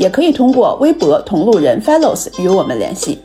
也可以通过微博“同路人 Fellows” 与我们联系。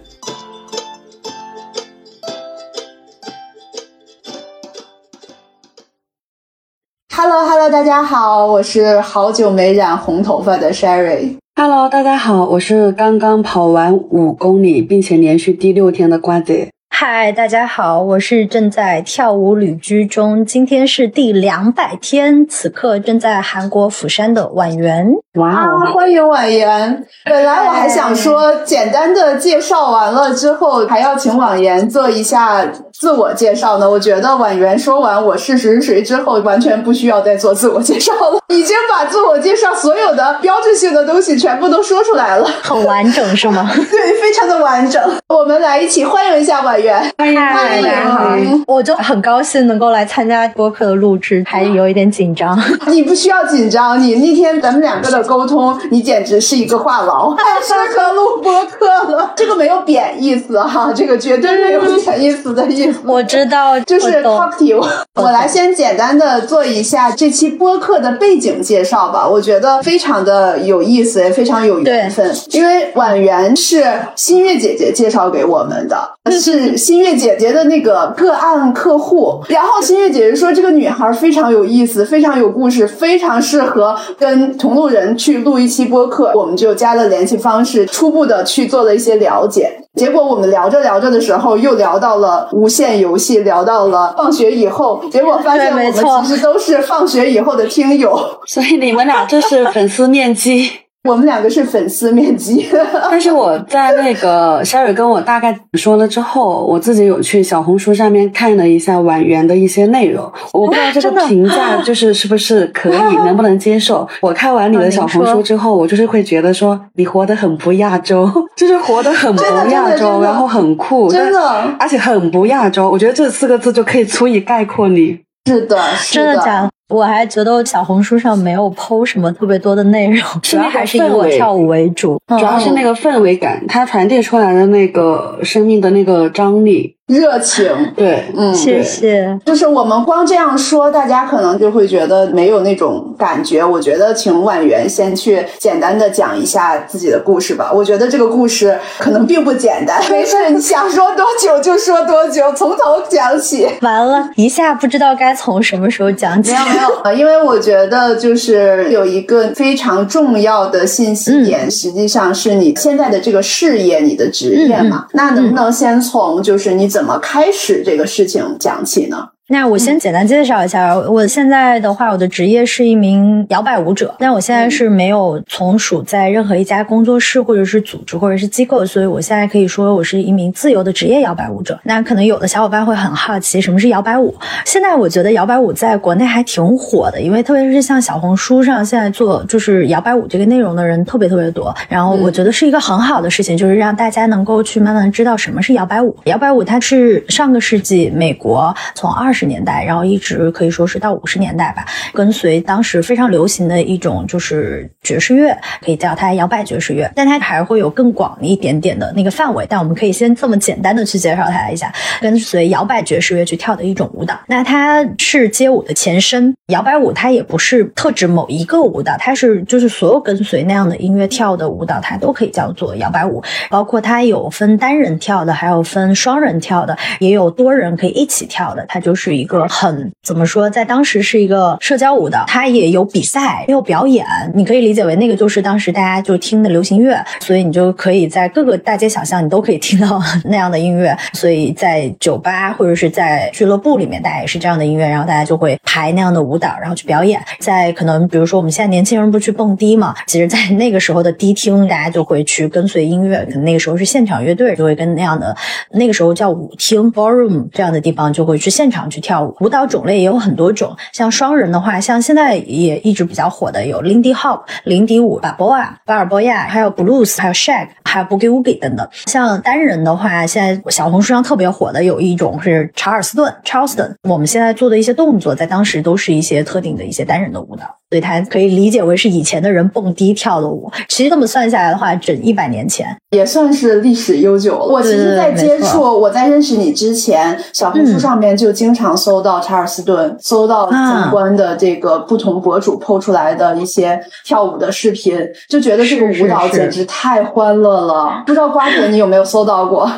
Hello Hello，大家好，我是好久没染红头发的 Sherry。Hello，大家好，我是刚刚跑完五公里并且连续第六天的瓜子。嗨，大家好，我是正在跳舞旅居中，今天是第两百天，此刻正在韩国釜山的婉媛。哇，欢迎婉媛！本来我还想说，简单的介绍完了之后，还要请婉媛做一下自我介绍呢。我觉得婉媛说完我是谁谁之后，完全不需要再做自我介绍了，已经把自我介绍所有的标志性的东西全部都说出来了，很完整是吗？对，非常的完整。我们来一起欢迎一下婉媛。欢迎欢迎！我就很高兴能够来参加播客的录制，还有一点紧张。你不需要紧张，你那天咱们两个的沟通，你简直是一个话痨，太适合录播客了。这个没有贬义词哈，这个绝对没有贬义词的意思。我知道，就是 talkative。我来先简单的做一下这期播客的背景介绍吧，我觉得非常的有意思，也非常有缘分。因为婉媛是新月姐姐介绍给我们的，是新月姐姐的那个个案客户。然后新月姐姐说，这个女孩非常有意思，非常有故事，非常适合跟同路人去录一期播客。我们就加了联系方式，初步的去做了一些了解。结果我们聊着聊着的时候，又聊到了无限游戏，聊到了放学以后。结果发现我们其实都是放学以后的听友，所以你们俩这是粉丝面基。我们两个是粉丝面基，但是我在那个 Sherry 跟我大概说了之后，我自己有去小红书上面看了一下婉媛的一些内容，我不知道这个评价就是是不是可以，能不能接受。我看完你的小红书之后，我就是会觉得说你活得很不亚洲，就是活得很不亚洲，然后很酷，真的，而且很不亚洲。我觉得这四个字就可以足以概括你。是的，真的假的？我还觉得小红书上没有剖什么特别多的内容，主要还是以我跳舞为主，主要是那个氛围感，它传递出来的那个生命的那个张力。热情，对，嗯，谢谢。就是我们光这样说，大家可能就会觉得没有那种感觉。我觉得，请婉媛先去简单的讲一下自己的故事吧。我觉得这个故事可能并不简单。没事，你想说多久就说多久，从头讲起。完了一下不知道该从什么时候讲起。没有没有，因为我觉得就是有一个非常重要的信息点，实际上是你现在的这个事业，你的职业嘛。那能不能先从就是你。怎么开始这个事情讲起呢？那我先简单介绍一下，我现在的话，我的职业是一名摇摆舞者，但我现在是没有从属在任何一家工作室或者是组织或者是机构，所以我现在可以说我是一名自由的职业摇摆舞者。那可能有的小伙伴会很好奇，什么是摇摆舞？现在我觉得摇摆舞在国内还挺火的，因为特别是像小红书上现在做就是摇摆舞这个内容的人特别特别多，然后我觉得是一个很好的事情，就是让大家能够去慢慢知道什么是摇摆舞。摇摆舞它是上个世纪美国从二十年代，然后一直可以说是到五十年代吧，跟随当时非常流行的一种就是爵士乐，可以叫它摇摆爵士乐，但它还会有更广一点点的那个范围。但我们可以先这么简单的去介绍它一下，跟随摇摆爵士乐去跳的一种舞蹈。那它是街舞的前身，摇摆舞它也不是特指某一个舞蹈，它是就是所有跟随那样的音乐跳的舞蹈，它都可以叫做摇摆舞。包括它有分单人跳的，还有分双人跳的，也有多人可以一起跳的，它就是是一个。很怎么说，在当时是一个社交舞的，它也有比赛，也有表演。你可以理解为那个就是当时大家就听的流行乐，所以你就可以在各个大街小巷你都可以听到 那样的音乐。所以在酒吧或者是在俱乐部里面，大家也是这样的音乐，然后大家就会排那样的舞蹈，然后去表演。在可能比如说我们现在年轻人不去蹦迪嘛，其实，在 那个时候的迪厅，大家就会去跟随音乐。可能那个时候是现场乐队就会跟那样的，那个时候叫舞厅 ballroom 这样的地方就会去现场去。去跳舞。舞蹈种类也有很多种，像双人的话，像现在也一直比较火的有 Lindy Hop 林迪舞、巴波啊、巴尔波亚，还有 Blues，还有 Shag，还有 Boogie Woogie 等等。像单人的话，现在小红书上特别火的有一种是查尔斯顿 Charleston。我们现在做的一些动作，在当时都是一些特定的一些单人的舞蹈，所以它可以理解为是以前的人蹦迪跳的舞。其实这么算下来的话，整一百年前也算是历史悠久了。我其实，在接触我在认识你之前，小红书上面就经常搜到查尔斯顿，搜到相关的这个不同博主 PO 出来的一些跳舞的视频，就觉得这个舞蹈简直太欢乐了。不知道瓜姐你有没有搜到过？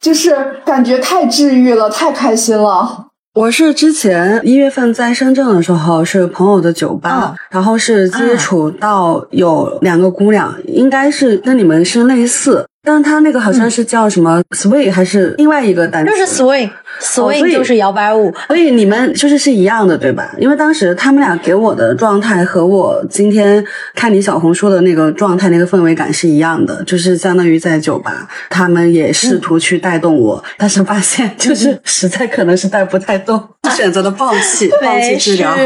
就是感觉太治愈了，太开心了。我是之前一月份在深圳的时候，是朋友的酒吧，然后是接触到有两个姑娘，应该是跟你们是类似。但是他那个好像是叫什么 swing 还是另外一个单词？就是 swing，swing 就是摇摆舞。所以你们就是是一样的，对吧？因为当时他们俩给我的状态和我今天看你小红书的那个状态、那个氛围感是一样的，就是相当于在酒吧，他们也试图去带动我，但是发现就是实在可能是带不太动，选择了放弃，放弃治疗。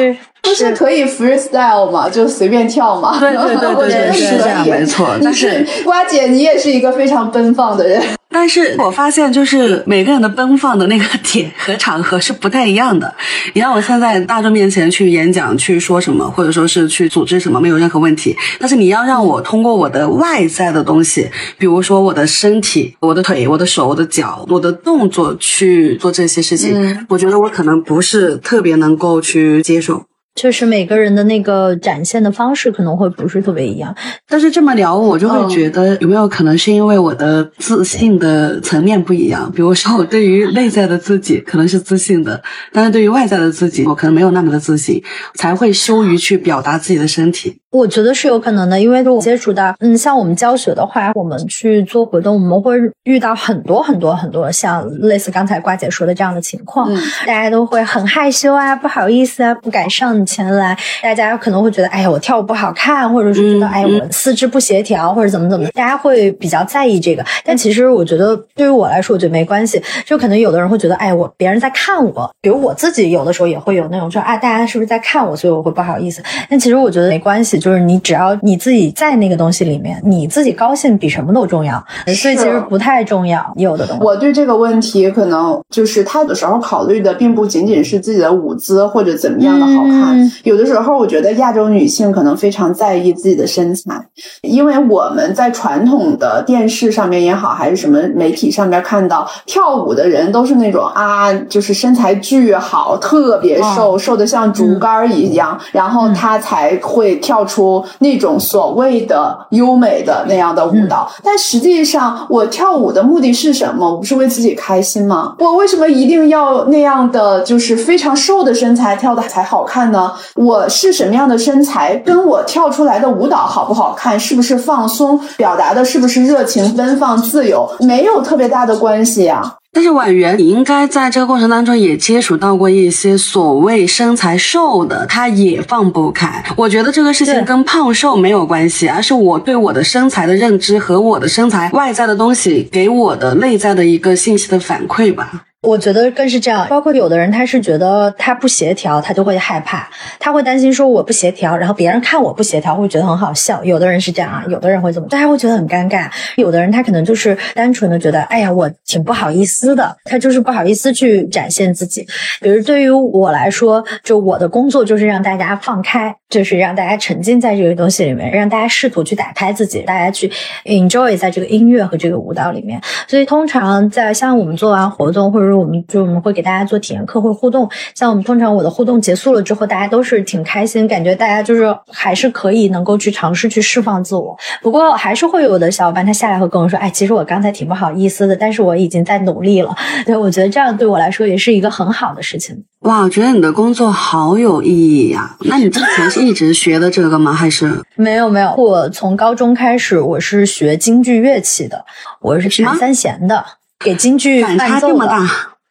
不是可以 freestyle 嘛？就随便跳嘛。对对对对 对，是这样没错。但是瓜姐，你也是一个非常奔放的人。但是我发现，就是每个人的奔放的那个点和场合是不太一样的。你让我现在大众面前去演讲、去说什么，或者说是去组织什么，没有任何问题。但是你要让我通过我的外在的东西，比如说我的身体、我的腿、我的手、我的脚、我的动作去做这些事情，我觉得我可能不是特别能够去接受。确实，每个人的那个展现的方式可能会不是特别一样。但是这么聊，我就会觉得有没有可能是因为我的自信的层面不一样？比如说，我对于内在的自己可能是自信的，但是对于外在的自己，我可能没有那么的自信，才会羞于去表达自己的身体。我觉得是有可能的，因为我接触到，嗯，像我们教学的话，我们去做活动，我们会遇到很多很多很多像类似刚才瓜姐说的这样的情况，大家都会很害羞啊，不好意思啊，不敢上前来。大家可能会觉得，哎呀，我跳舞不好看，或者是觉得，哎，我四肢不协调，或者怎么怎么，大家会比较在意这个。但其实我觉得，对于我来说，我觉得没关系。就可能有的人会觉得，哎，我别人在看我，比如我自己有的时候也会有那种说，啊，大家是不是在看我，所以我会不好意思。但其实我觉得没关系。就是你只要你自己在那个东西里面，你自己高兴比什么都重要，所以其实不太重要。有的东西，我对这个问题可能就是他有的时候考虑的并不仅仅是自己的舞姿或者怎么样的好看，有的时候我觉得亚洲女性可能非常在意自己的身材，因为我们在传统的电视上面也好，还是什么媒体上面看到跳舞的人都是那种啊，就是身材巨好，特别瘦，瘦的像竹竿一样，然后他才会跳。出那种所谓的优美的那样的舞蹈，但实际上我跳舞的目的是什么？我不是为自己开心吗？我为什么一定要那样的就是非常瘦的身材跳的才好看呢？我是什么样的身材，跟我跳出来的舞蹈好不好看，是不是放松，表达的是不是热情、奔放、自由，没有特别大的关系呀。但是婉媛，你应该在这个过程当中也接触到过一些所谓身材瘦的，他也放不开。我觉得这个事情跟胖瘦没有关系，而是我对我的身材的认知和我的身材外在的东西给我的内在的一个信息的反馈吧。我觉得更是这样，包括有的人他是觉得他不协调，他就会害怕，他会担心说我不协调，然后别人看我不协调会觉得很好笑。有的人是这样啊，有的人会怎么，大家会觉得很尴尬。有的人他可能就是单纯的觉得，哎呀，我挺不好意思的，他就是不好意思去展现自己。比如对于我来说，就我的工作就是让大家放开，就是让大家沉浸在这个东西里面，让大家试图去打开自己，大家去 enjoy 在这个音乐和这个舞蹈里面。所以通常在像我们做完活动或者我们就我们会给大家做体验课或互动，像我们通常我的互动结束了之后，大家都是挺开心，感觉大家就是还是可以能够去尝试去释放自我。不过还是会有的小伙伴他下来会跟我说，哎，其实我刚才挺不好意思的，但是我已经在努力了。对我觉得这样对我来说也是一个很好的事情。哇，我觉得你的工作好有意义呀！那你之前是一直学的这个吗？还是 没有没有？我从高中开始我是学京剧乐器的，我是弹三弦的。给京剧伴奏的，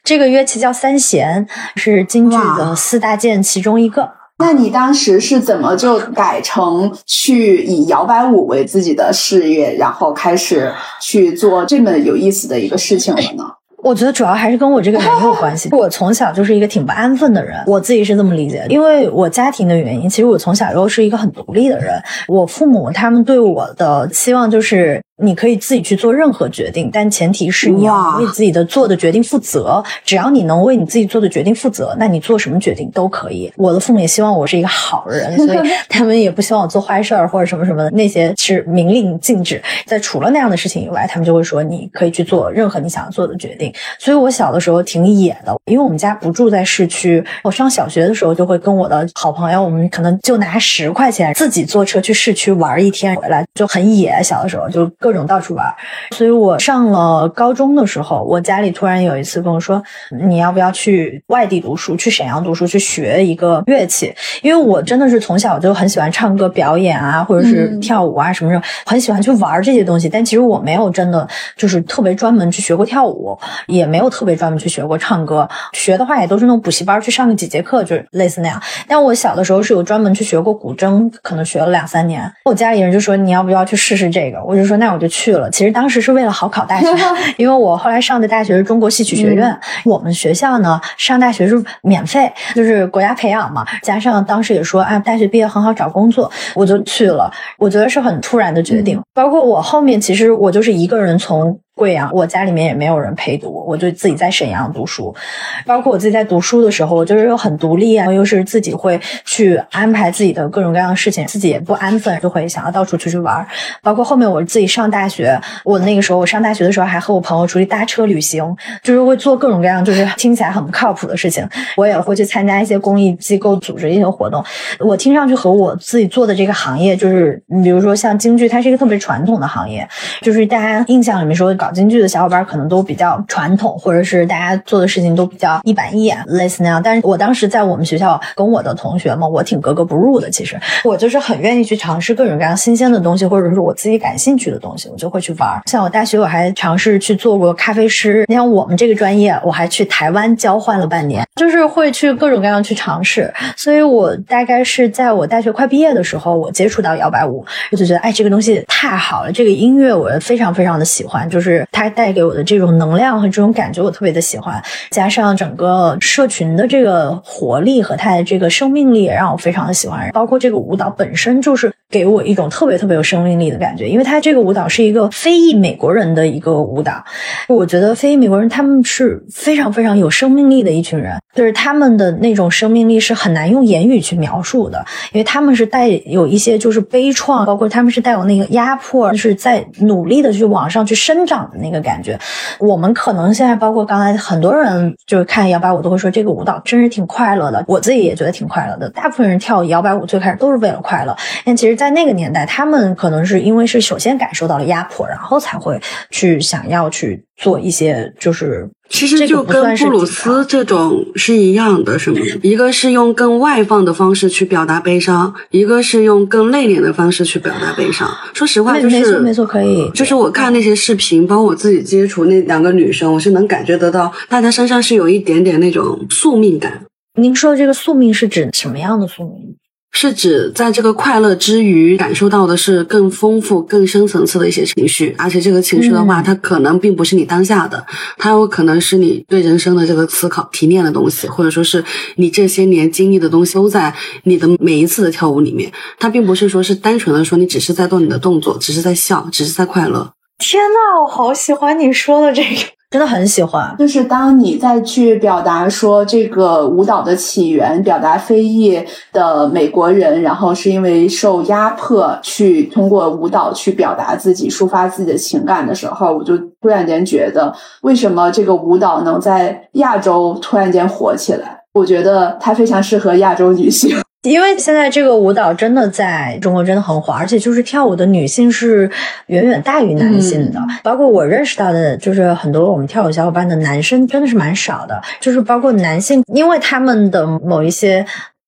这个乐器叫三弦，是京剧的四大件其中一个。那你当时是怎么就改成去以摇摆舞为自己的事业，然后开始去做这么有意思的一个事情了呢？我觉得主要还是跟我这个人有关系。我从小就是一个挺不安分的人，我自己是这么理解的。因为我家庭的原因，其实我从小又是一个很独立的人。我父母他们对我的期望就是。你可以自己去做任何决定，但前提是你要为自己的做的决定负责。只要你能为你自己做的决定负责，那你做什么决定都可以。我的父母也希望我是一个好人，所以 他们也不希望我做坏事儿或者什么什么的，那些是明令禁止。在除了那样的事情以外，他们就会说你可以去做任何你想要做的决定。所以我小的时候挺野的，因为我们家不住在市区。我上小学的时候就会跟我的好朋友，我们可能就拿十块钱自己坐车去市区玩一天回来，就很野。小的时候就。各种到处玩，所以我上了高中的时候，我家里突然有一次跟我说：“你要不要去外地读书，去沈阳读书，去学一个乐器？”因为我真的是从小就很喜欢唱歌表演啊，或者是跳舞啊什么什么，很喜欢去玩这些东西。但其实我没有真的就是特别专门去学过跳舞，也没有特别专门去学过唱歌。学的话也都是那种补习班去上个几节课，就类似那样。但我小的时候是有专门去学过古筝，可能学了两三年。我家里人就说：“你要不要去试试这个？”我就说：“那我。”就去了，其实当时是为了好考大学，因为我后来上的大学是中国戏曲学院。我们学校呢，上大学是免费，就是国家培养嘛。加上当时也说，啊，大学毕业很好找工作，我就去了。我觉得是很突然的决定。包括我后面，其实我就是一个人从。贵阳，我家里面也没有人陪读，我就自己在沈阳读书。包括我自己在读书的时候，我就是又很独立啊，又是自己会去安排自己的各种各样的事情，自己也不安分，就会想要到处出去玩。包括后面我自己上大学，我那个时候我上大学的时候还和我朋友出去搭车旅行，就是会做各种各样就是听起来很不靠谱的事情。我也会去参加一些公益机构组织一些活动。我听上去和我自己做的这个行业，就是你比如说像京剧，它是一个特别传统的行业，就是大家印象里面说。搞京剧的小伙伴可能都比较传统，或者是大家做的事情都比较一板一眼，类似那样。但是我当时在我们学校跟我的同学们，我挺格格不入的。其实我就是很愿意去尝试各种各样新鲜的东西，或者是我自己感兴趣的东西，我就会去玩。像我大学我还尝试去做过咖啡师。你像我们这个专业，我还去台湾交换了半年，就是会去各种各样去尝试。所以我大概是在我大学快毕业的时候，我接触到摇摆舞，我就觉得哎，这个东西太好了，这个音乐我非常非常的喜欢，就是。它带给我的这种能量和这种感觉，我特别的喜欢。加上整个社群的这个活力和它的这个生命力，也让我非常的喜欢。包括这个舞蹈本身，就是给我一种特别特别有生命力的感觉。因为它这个舞蹈是一个非裔美国人的一个舞蹈，我觉得非裔美国人他们是非常非常有生命力的一群人，就是他们的那种生命力是很难用言语去描述的，因为他们是带有一些就是悲怆，包括他们是带有那个压迫，就是在努力的去往上去生长。那个感觉，我们可能现在包括刚才很多人就是看摇摆舞都会说这个舞蹈真是挺快乐的，我自己也觉得挺快乐的。大部分人跳摇摆舞最开始都是为了快乐，但其实，在那个年代，他们可能是因为是首先感受到了压迫，然后才会去想要去做一些就是。其实就跟布鲁斯这种是一样的，是吗？一个是用更外放的方式去表达悲伤，一个是用更内敛的方式去表达悲伤。说实话，就是没错，没错，可以。就是我看那些视频，包括我自己接触那两个女生，我是能感觉得到，大家身上是有一点点那种宿命感。您说的这个宿命是指什么样的宿命？是指在这个快乐之余，感受到的是更丰富、更深层次的一些情绪，而且这个情绪的话，它可能并不是你当下的，它有可能是你对人生的这个思考、提炼的东西，或者说是你这些年经历的东西，都在你的每一次的跳舞里面。它并不是说是单纯的说你只是在做你的动作，只是在笑，只是在快乐。天呐，我好喜欢你说的这个。真的很喜欢，就是当你再去表达说这个舞蹈的起源，表达非裔的美国人，然后是因为受压迫去通过舞蹈去表达自己、抒发自己的情感的时候，我就突然间觉得，为什么这个舞蹈能在亚洲突然间火起来？我觉得它非常适合亚洲女性。因为现在这个舞蹈真的在中国真的很火，而且就是跳舞的女性是远远大于男性的。包括我认识到的，就是很多我们跳舞小伙伴的男生真的是蛮少的。就是包括男性，因为他们的某一些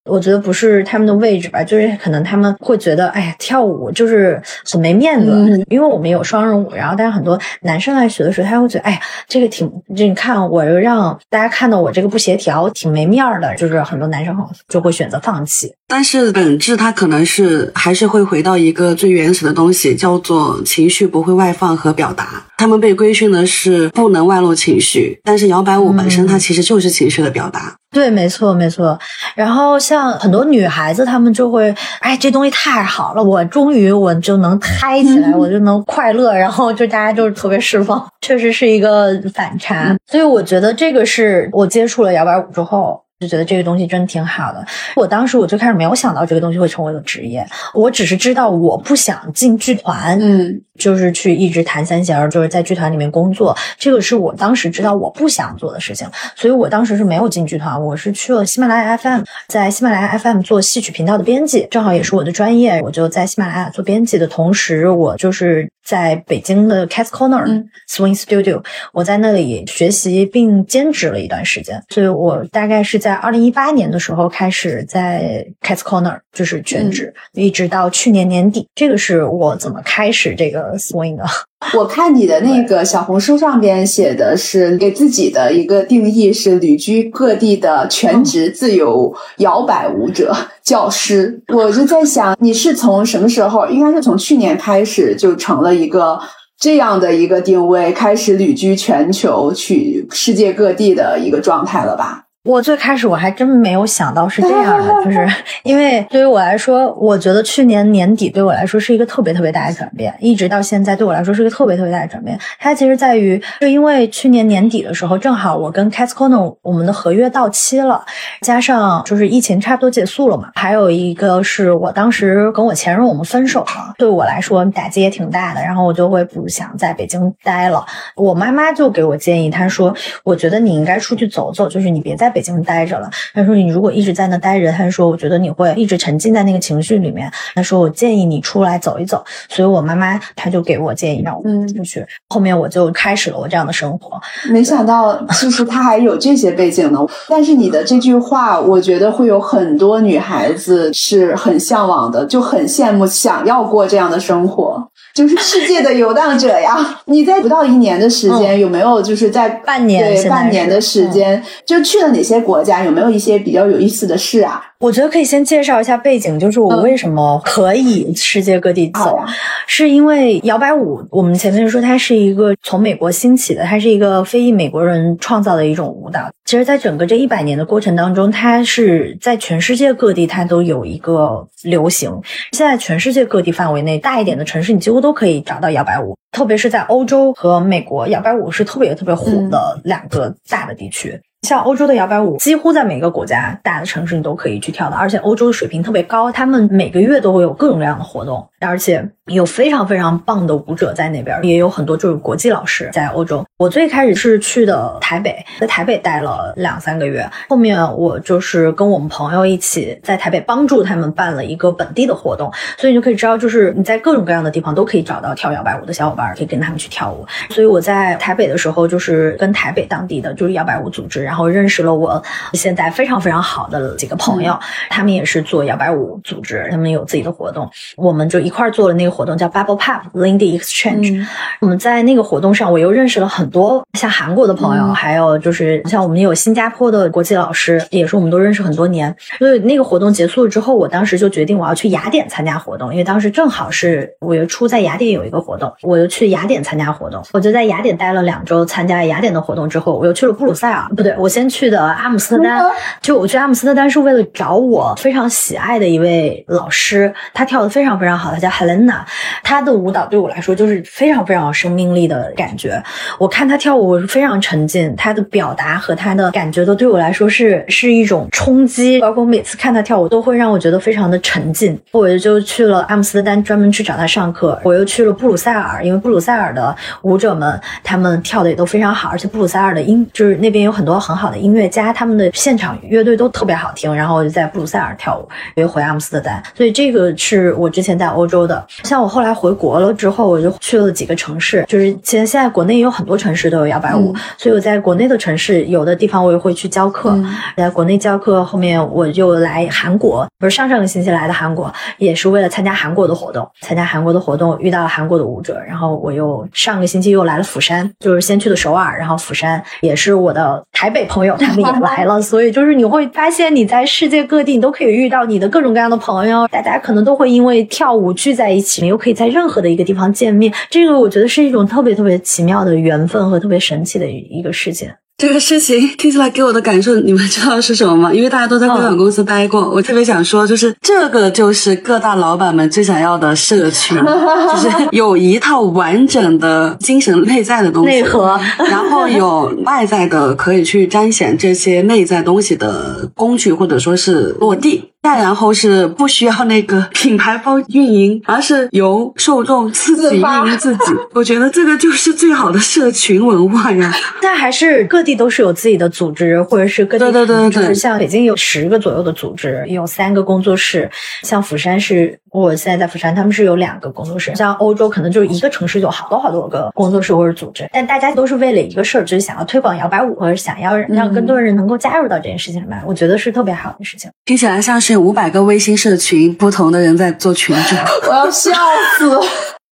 我觉得不是他们的位置吧，就是可能他们会觉得，哎呀，跳舞就是很没面子。因为我们有双人舞，然后但是很多男生来学的时候，他会觉得，哎呀，这个挺，就你看我又让大家看到我这个不协调，挺没面儿的，就是很多男生就会选择放弃。但是本质它可能是还是会回到一个最原始的东西，叫做情绪不会外放和表达。他们被规训的是不能外露情绪，但是摇摆舞本身它其实就是情绪的表达。对，没错，没错。然后像很多女孩子，她们就会，哎，这东西太好了，我终于我就能嗨起来，我就能快乐，然后就大家就是特别释放，确实是一个反差。所以我觉得这个是我接触了摇摆舞之后。就觉得这个东西真的挺好的。我当时我最开始没有想到这个东西会成为我的职业，我只是知道我不想进剧团，嗯，就是去一直弹三弦，就是在剧团里面工作。这个是我当时知道我不想做的事情，所以我当时是没有进剧团，我是去了喜马拉雅 FM，在喜马拉雅 FM 做戏曲频道的编辑，正好也是我的专业，我就在喜马拉雅做编辑的同时，我就是在北京的 Cats Corner Swing Studio，我在那里学习并兼职了一段时间，所以我大概是在。在二零一八年的时候开始在 Cats Corner 就是全职，一直到去年年底，这个是我怎么开始这个 swing 的。我看你的那个小红书上边写的是给自己的一个定义是旅居各地的全职自由摇摆舞者教师，我就在想你是从什么时候？应该是从去年开始就成了一个这样的一个定位，开始旅居全球去世界各地的一个状态了吧？我最开始我还真没有想到是这样的，就是因为对于我来说，我觉得去年年底对我来说是一个特别特别大的转变，一直到现在对我来说是一个特别特别大的转变。它其实在于，就因为去年年底的时候，正好我跟 Cats Corner 我们的合约到期了，加上就是疫情差不多结束了嘛，还有一个是我当时跟我前任我们分手了，对我来说打击也挺大的，然后我就会不想在北京待了。我妈妈就给我建议，她说：“我觉得你应该出去走走，就是你别在。”北京待着了，他说你如果一直在那待着，他说我觉得你会一直沉浸在那个情绪里面。他说我建议你出来走一走，所以我妈妈她就给我建议让我出去。后面我就开始了我这样的生活。没想到其实他还有这些背景呢。但是你的这句话，我觉得会有很多女孩子是很向往的，就很羡慕，想要过这样的生活。就是世界的游荡者呀！你在不到一年的时间，有没有就是在半年对半年的时间，就去了哪些国家？有没有一些比较有意思的事啊？我觉得可以先介绍一下背景，就是我为什么可以世界各地走，是因为摇摆舞。我们前面说它是一个从美国兴起的，它是一个非裔美国人创造的一种舞蹈。其实，在整个这一百年的过程当中，它是在全世界各地它都有一个流行。现在全世界各地范围内大一点的城市，你几乎都可以找到摇摆舞，特别是在欧洲和美国，摇摆舞是特别特别火的两个大的地区。像欧洲的摇摆舞，几乎在每个国家大的城市你都可以去跳的，而且欧洲的水平特别高，他们每个月都会有各种各样的活动，而且。有非常非常棒的舞者在那边，也有很多就是国际老师在欧洲。我最开始是去的台北，在台北待了两三个月，后面我就是跟我们朋友一起在台北帮助他们办了一个本地的活动，所以你就可以知道，就是你在各种各样的地方都可以找到跳摇摆舞的小伙伴，可以跟他们去跳舞。所以我在台北的时候，就是跟台北当地的就是摇摆舞组织，然后认识了我现在非常非常好的几个朋友，他们也是做摇摆舞组织，他们有自己的活动，我们就一块做了那个。活动叫 Bubble Pop Lindy Exchange。我们在那个活动上，我又认识了很多像韩国的朋友，还有就是像我们有新加坡的国际老师，也是我们都认识很多年。所以那个活动结束了之后，我当时就决定我要去雅典参加活动，因为当时正好是五月初在雅典有一个活动，我又去雅典参加活动。我就在雅典待了两周，参加雅典的活动之后，我又去了布鲁塞尔，不对，我先去的阿姆斯特丹。就我去阿姆斯特丹是为了找我非常喜爱的一位老师，他跳的非常非常好，他叫 Helena。他的舞蹈对我来说就是非常非常有生命力的感觉。我看他跳舞，我是非常沉浸，他的表达和他的感觉都对我来说是是一种冲击。包括每次看他跳舞，都会让我觉得非常的沉浸。我就去了阿姆斯特丹，专门去找他上课。我又去了布鲁塞尔，因为布鲁塞尔的舞者们，他们跳的也都非常好，而且布鲁塞尔的音就是那边有很多很好的音乐家，他们的现场乐队都特别好听。然后我就在布鲁塞尔跳舞，又回阿姆斯特丹，所以这个是我之前在欧洲的。像我后来回国了之后，我就去了几个城市，就是其实现在国内有很多城市都有摇摆舞，所以我在国内的城市有的地方我也会去教课，在国内教课，后面我就来韩国，不是上上个星期来的韩国，也是为了参加韩国的活动，参加韩国的活动遇到了韩国的舞者，然后我又上个星期又来了釜山，就是先去的首尔，然后釜山也是我的台北朋友，他们也来了，所以就是你会发现你在世界各地你都可以遇到你的各种各样的朋友，大家可能都会因为跳舞聚在一起，你又可以在任何的一个地方见面，这个我觉得是一种特别特别奇妙的缘分和特别神奇的一个事情。这个事情听起来给我的感受，你们知道是什么吗？因为大家都在互联网公司待过，我特别想说，就是这个就是各大老板们最想要的社群，就是有一套完整的精神内在的东西，内核，然后有外在的可以去彰显这些内在东西的工具，或者说是落地。再然后是不需要那个 品牌方运营，而是由受众自己运营自己。我觉得这个就是最好的社群文化呀。但还是各地都是有自己的组织，或者是各地对对对对，像北京有十个左右的组织，有三个工作室。像釜山是。我现在在釜山，他们是有两个工作室。像欧洲，可能就是一个城市有好多好多个工作室或者组织，但大家都是为了一个事儿，就是想要推广摇摆舞，或者想要让更多人能够加入到这件事情里面。我觉得是特别好的事情。听起来像是五百个微信社群，不同的人在做群主。我要笑死。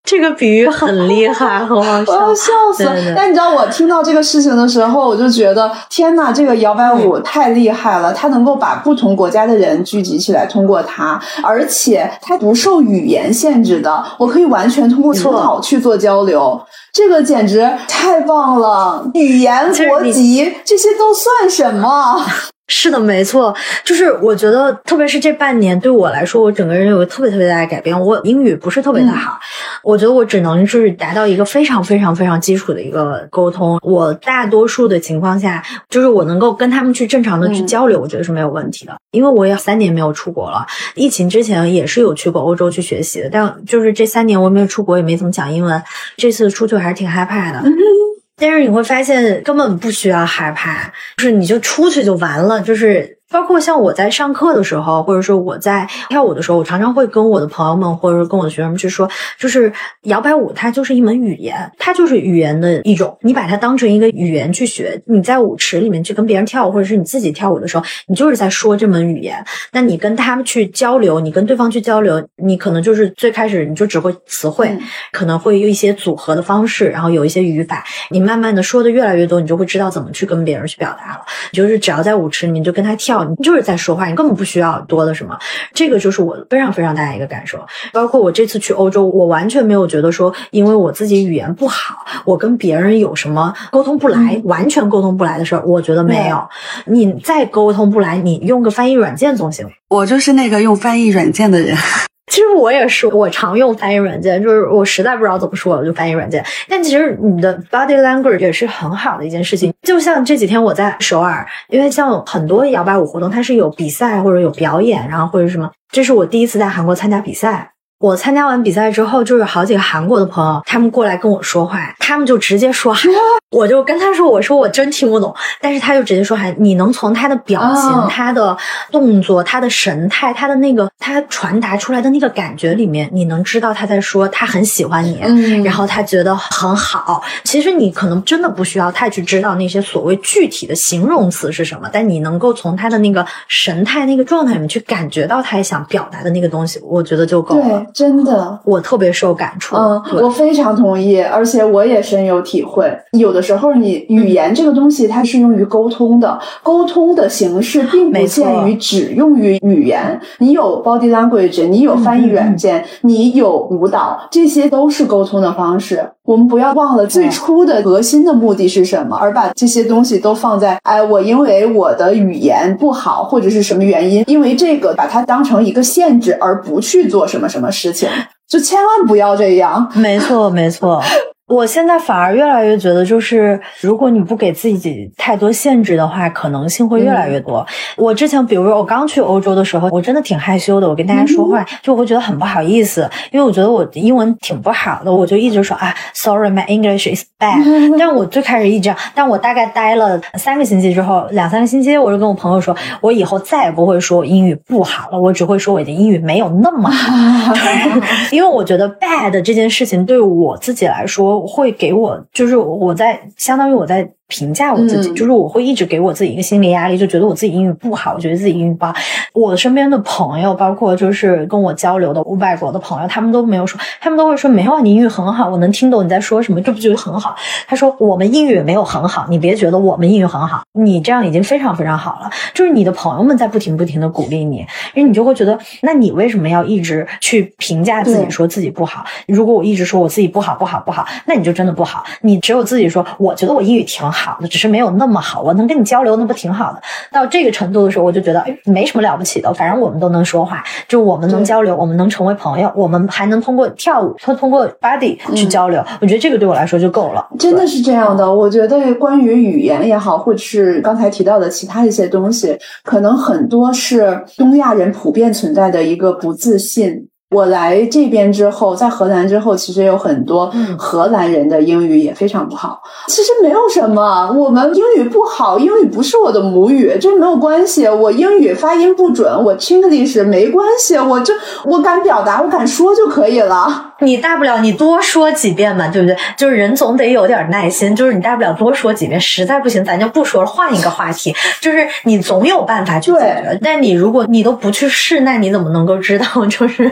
这个比喻很厉害，很好笑，我要笑死。但你知道，我听到这个事情的时候，我就觉得天呐，这个摇摆舞太厉害了！它能够把不同国家的人聚集起来，通过它，而且它不受语言限制的，我可以完全通过舞蹈去做交流。这个简直太棒了！语言、国籍这些都算什么？是的，没错，就是我觉得，特别是这半年对我来说，我整个人有个特别特别大的改变。我英语不是特别的好，我觉得我只能是达到一个非常非常非常基础的一个沟通。我大多数的情况下，就是我能够跟他们去正常的去交流，我觉得是没有问题的。因为我也三年没有出国了，疫情之前也是有去过欧洲去学习的，但就是这三年我没有出国，也没怎么讲英文。这次出去还是挺害怕的。但是你会发现根本不需要害怕，就是你就出去就完了，就是。包括像我在上课的时候，或者说我在跳舞的时候，我常常会跟我的朋友们，或者说跟我的学生们去说，就是摇摆舞它就是一门语言，它就是语言的一种。你把它当成一个语言去学，你在舞池里面去跟别人跳舞，或者是你自己跳舞的时候，你就是在说这门语言。那你跟他们去交流，你跟对方去交流，你可能就是最开始你就只会词汇，可能会有一些组合的方式，然后有一些语法。你慢慢的说的越来越多，你就会知道怎么去跟别人去表达了。就是只要在舞池里面就跟他跳。你就是在说话，你根本不需要多的什么，这个就是我非常非常大的一个感受。包括我这次去欧洲，我完全没有觉得说，因为我自己语言不好，我跟别人有什么沟通不来，完全沟通不来的事儿，我觉得没有。你再沟通不来，你用个翻译软件总行。我就是那个用翻译软件的人。其实我也是，我常用翻译软件，就是我实在不知道怎么说，我就翻译软件。但其实你的 body language 也是很好的一件事情。就像这几天我在首尔，因为像很多摇摆舞活动，它是有比赛或者有表演，然后或者什么。这是我第一次在韩国参加比赛。我参加完比赛之后，就有好几个韩国的朋友，他们过来跟我说话，他们就直接说韩，我就跟他说，我说我真听不懂，但是他就直接说韩，你能从他的表情、他的动作、他的神态、他的那个他传达出来的那个感觉里面，你能知道他在说他很喜欢你，然后他觉得很好。其实你可能真的不需要太去知道那些所谓具体的形容词是什么，但你能够从他的那个神态、那个状态里面去感觉到他想表达的那个东西，我觉得就够了。真的，我特别受感触。嗯，我非常同意，而且我也深有体会。有的时候，你语言这个东西，它是用于沟通的，沟通的形式并不限于只用于语言。你有 body language，你有翻译软件，你有舞蹈，这些都是沟通的方式。我们不要忘了最初的核心的目的是什么，而把这些东西都放在哎，我因为我的语言不好，或者是什么原因，因为这个把它当成一个限制，而不去做什么什么事情，就千万不要这样。没错，没错。我现在反而越来越觉得，就是如果你不给自己太多限制的话，可能性会越来越多。我之前，比如说我刚去欧洲的时候，我真的挺害羞的，我跟大家说话就会觉得很不好意思，因为我觉得我英文挺不好的，我就一直说啊，Sorry，my English is bad。但我最开始一直，但我大概待了三个星期之后，两三个星期，我就跟我朋友说，我以后再也不会说我英语不好了，我只会说我的英语没有那么好，因为我觉得 bad 这件事情对我自己来说会给我，就是我在相当于我在。评价我自己，就是我会一直给我自己一个心理压力，就觉得我自己英语不好，我觉得自己英语不好。我身边的朋友，包括就是跟我交流的外国的朋友，他们都没有说，他们都会说没有啊，你英语很好，我能听懂你在说什么，这不就很好？他说我们英语没有很好，你别觉得我们英语很好，你这样已经非常非常好了。就是你的朋友们在不停不停的鼓励你，因为你就会觉得，那你为什么要一直去评价自己，说自己不好？如果我一直说我自己不好不好不好，那你就真的不好。你只有自己说，我觉得我英语挺好。好的，只是没有那么好。我能跟你交流，那不挺好的？到这个程度的时候，我就觉得，哎，没什么了不起的。反正我们都能说话，就我们能交流，我们能成为朋友，我们还能通过跳舞，通通过 body 去交流。我觉得这个对我来说就够了。真的是这样的。我觉得关于语言也好，或者是刚才提到的其他一些东西，可能很多是东亚人普遍存在的一个不自信。我来这边之后，在荷兰之后，其实有很多荷兰人的英语也非常不好。其实没有什么，我们英语不好，英语不是我的母语，这没有关系。我英语发音不准，我 Chinglish 没关系，我就我敢表达，我敢说就可以了。你大不了你多说几遍嘛，对不对？就是人总得有点耐心，就是你大不了多说几遍，实在不行咱就不说了，换一个话题。就是你总有办法去解决。但你如果你都不去试，那你怎么能够知道？就是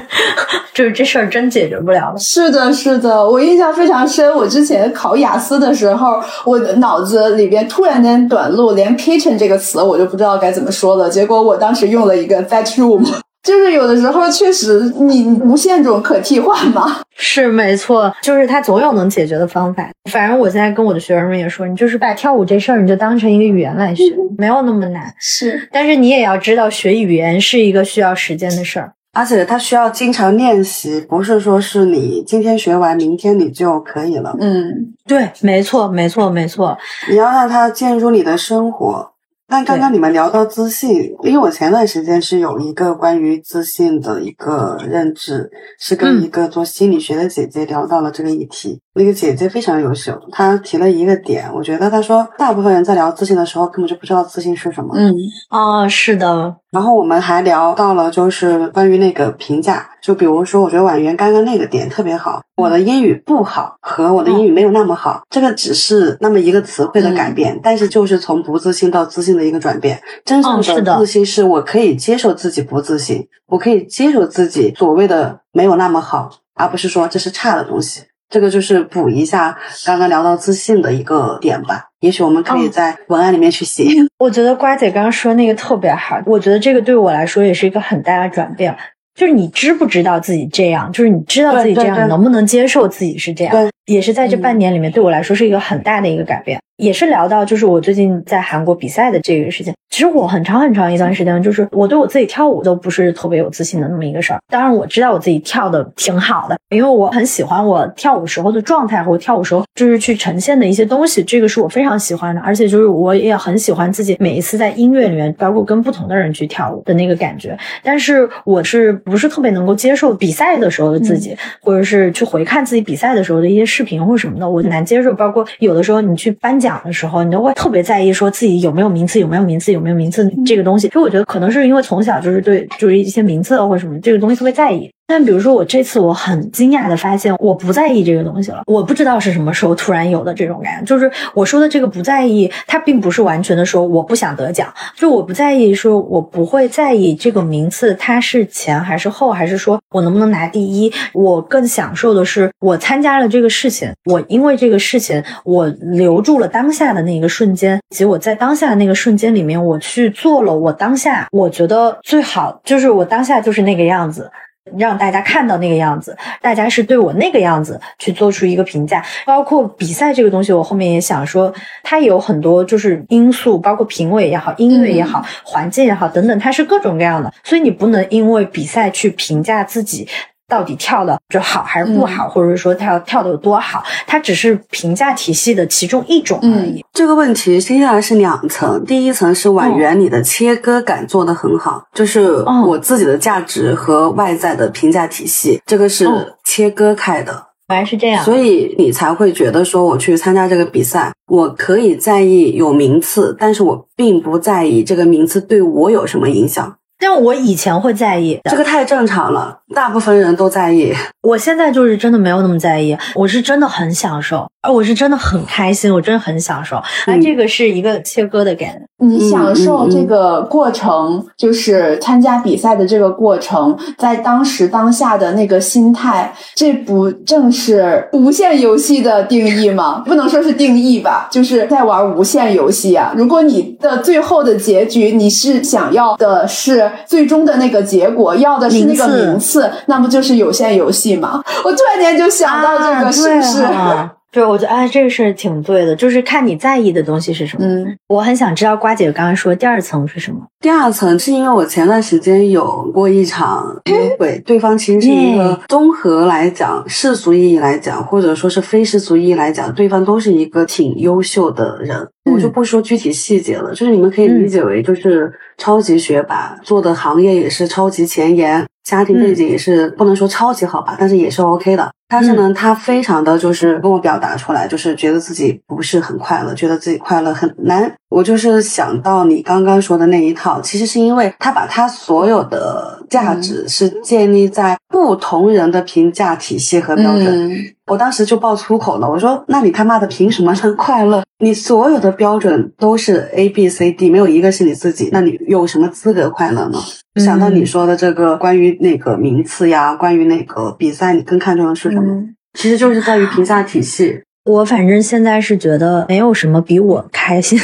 就是这事儿真解决不了。是的，是的，我印象非常深。我之前考雅思的时候，我脑子里边突然间短路，连 kitchen 这个词我就不知道该怎么说了。结果我当时用了一个 bedroom。就是有的时候确实你无限种可替换嘛，是没错，就是他总有能解决的方法。反正我现在跟我的学生们也说，你就是把跳舞这事儿你就当成一个语言来学，没有那么难。是，但是你也要知道，学语言是一个需要时间的事儿，而且它需要经常练习，不是说是你今天学完，明天你就可以了。嗯，对，没错，没错，没错，你要让它进入你的生活。但刚刚你们聊到自信，因为我前段时间是有一个关于自信的一个认知，是跟一个做心理学的姐姐聊到了这个议题。那个姐姐非常优秀，她提了一个点，我觉得她说大部分人在聊自信的时候根本就不知道自信是什么。嗯，哦，是的。然后我们还聊到了就是关于那个评价，就比如说我觉得婉媛刚刚那个点特别好，我的英语不好和我的英语没有那么好，这个只是那么一个词汇的改变，但是就是从不自信到自信的一个转变。真正的自信是我可以接受自己不自信，我可以接受自己所谓的没有那么好，而不是说这是差的东西。这个就是补一下刚刚聊到自信的一个点吧，也许我们可以在文案里面去写。我觉得瓜姐刚刚说那个特别好，我觉得这个对我来说也是一个很大的转变。就是你知不知道自己这样？就是你知道自己这样，能不能接受自己是这样？也是在这半年里面，对我来说是一个很大的一个改变。也是聊到，就是我最近在韩国比赛的这个事情。其实我很长很长一段时间，就是我对我自己跳舞都不是特别有自信的那么一个事儿。当然我知道我自己跳的挺好的，因为我很喜欢我跳舞时候的状态和我跳舞时候就是去呈现的一些东西，这个是我非常喜欢的。而且就是我也很喜欢自己每一次在音乐里面，包括跟不同的人去跳舞的那个感觉。但是我是不是特别能够接受比赛的时候的自己，或者是去回看自己比赛的时候的一些视频或什么的，我难接受。包括有的时候你去颁奖。的时候，你都会特别在意，说自己有没有名次，有没有名次，有没有名次这个东西。就我觉得，可能是因为从小就是对，就是一些名次或者什么这个东西特别在意。但比如说，我这次我很惊讶的发现，我不在意这个东西了。我不知道是什么时候突然有的这种感觉，就是我说的这个不在意，它并不是完全的说我不想得奖，就我不在意，说我不会在意这个名次它是前还是后，还是说我能不能拿第一。我更享受的是我参加了这个事情，我因为这个事情我留住了当下的那个瞬间，以及我在当下的那个瞬间里面，我去做了我当下我觉得最好，就是我当下就是那个样子。让大家看到那个样子，大家是对我那个样子去做出一个评价。包括比赛这个东西，我后面也想说，它有很多就是因素，包括评委也好，音乐也好，环境也好等等，它是各种各样的。所以你不能因为比赛去评价自己到底跳的就好还是不好，或者说他跳的有多好，它只是评价体系的其中一种而已。这个问题接下来是两层，第一层是婉媛你的切割感做得很好，就是我自己的价值和外在的评价体系，这个是切割开的。原来是这样，所以你才会觉得说，我去参加这个比赛，我可以在意有名次，但是我并不在意这个名次对我有什么影响。但我以前会在意，这个太正常了，大部分人都在意。我现在就是真的没有那么在意，我是真的很享受，而我是真的很开心，我真的很享受。那这个是一个切割的感觉。你享受这个过程，就是参加比赛的这个过程，在当时当下的那个心态，这不正是无限游戏的定义吗？不能说是定义吧，就是在玩无限游戏啊。如果你的最后的结局，你是想要的是。最终的那个结果要的是那个名次，那不就是有限游戏吗？我突然间就想到这个，是不是？对，我觉得哎，这个是挺对的，就是看你在意的东西是什么。嗯，我很想知道瓜姐刚刚说第二层是什么。第二层是因为我前段时间有过一场 约会，对方其实是一个综合来讲、世俗意义来讲，或者说是非世俗意义来讲，对方都是一个挺优秀的人。我就不说具体细节了，就是你们可以理解为就是超级学霸，做的行业也是超级前沿。家庭背景也是不能说超级好吧，但是也是 OK 的。但是呢，他非常的就是跟我表达出来，就是觉得自己不是很快乐，觉得自己快乐很难。我就是想到你刚刚说的那一套，其实是因为他把他所有的价值是建立在不同人的评价体系和标准。我当时就爆粗口了，我说：“那你他妈的凭什么能快乐？你所有的标准都是 A B C D，没有一个是你自己，那你有什么资格快乐呢？”想到你说的这个关于那个名次呀，关于那个比赛，你更看重的是什么？其实就是在于评价体系。我反正现在是觉得没有什么比我开心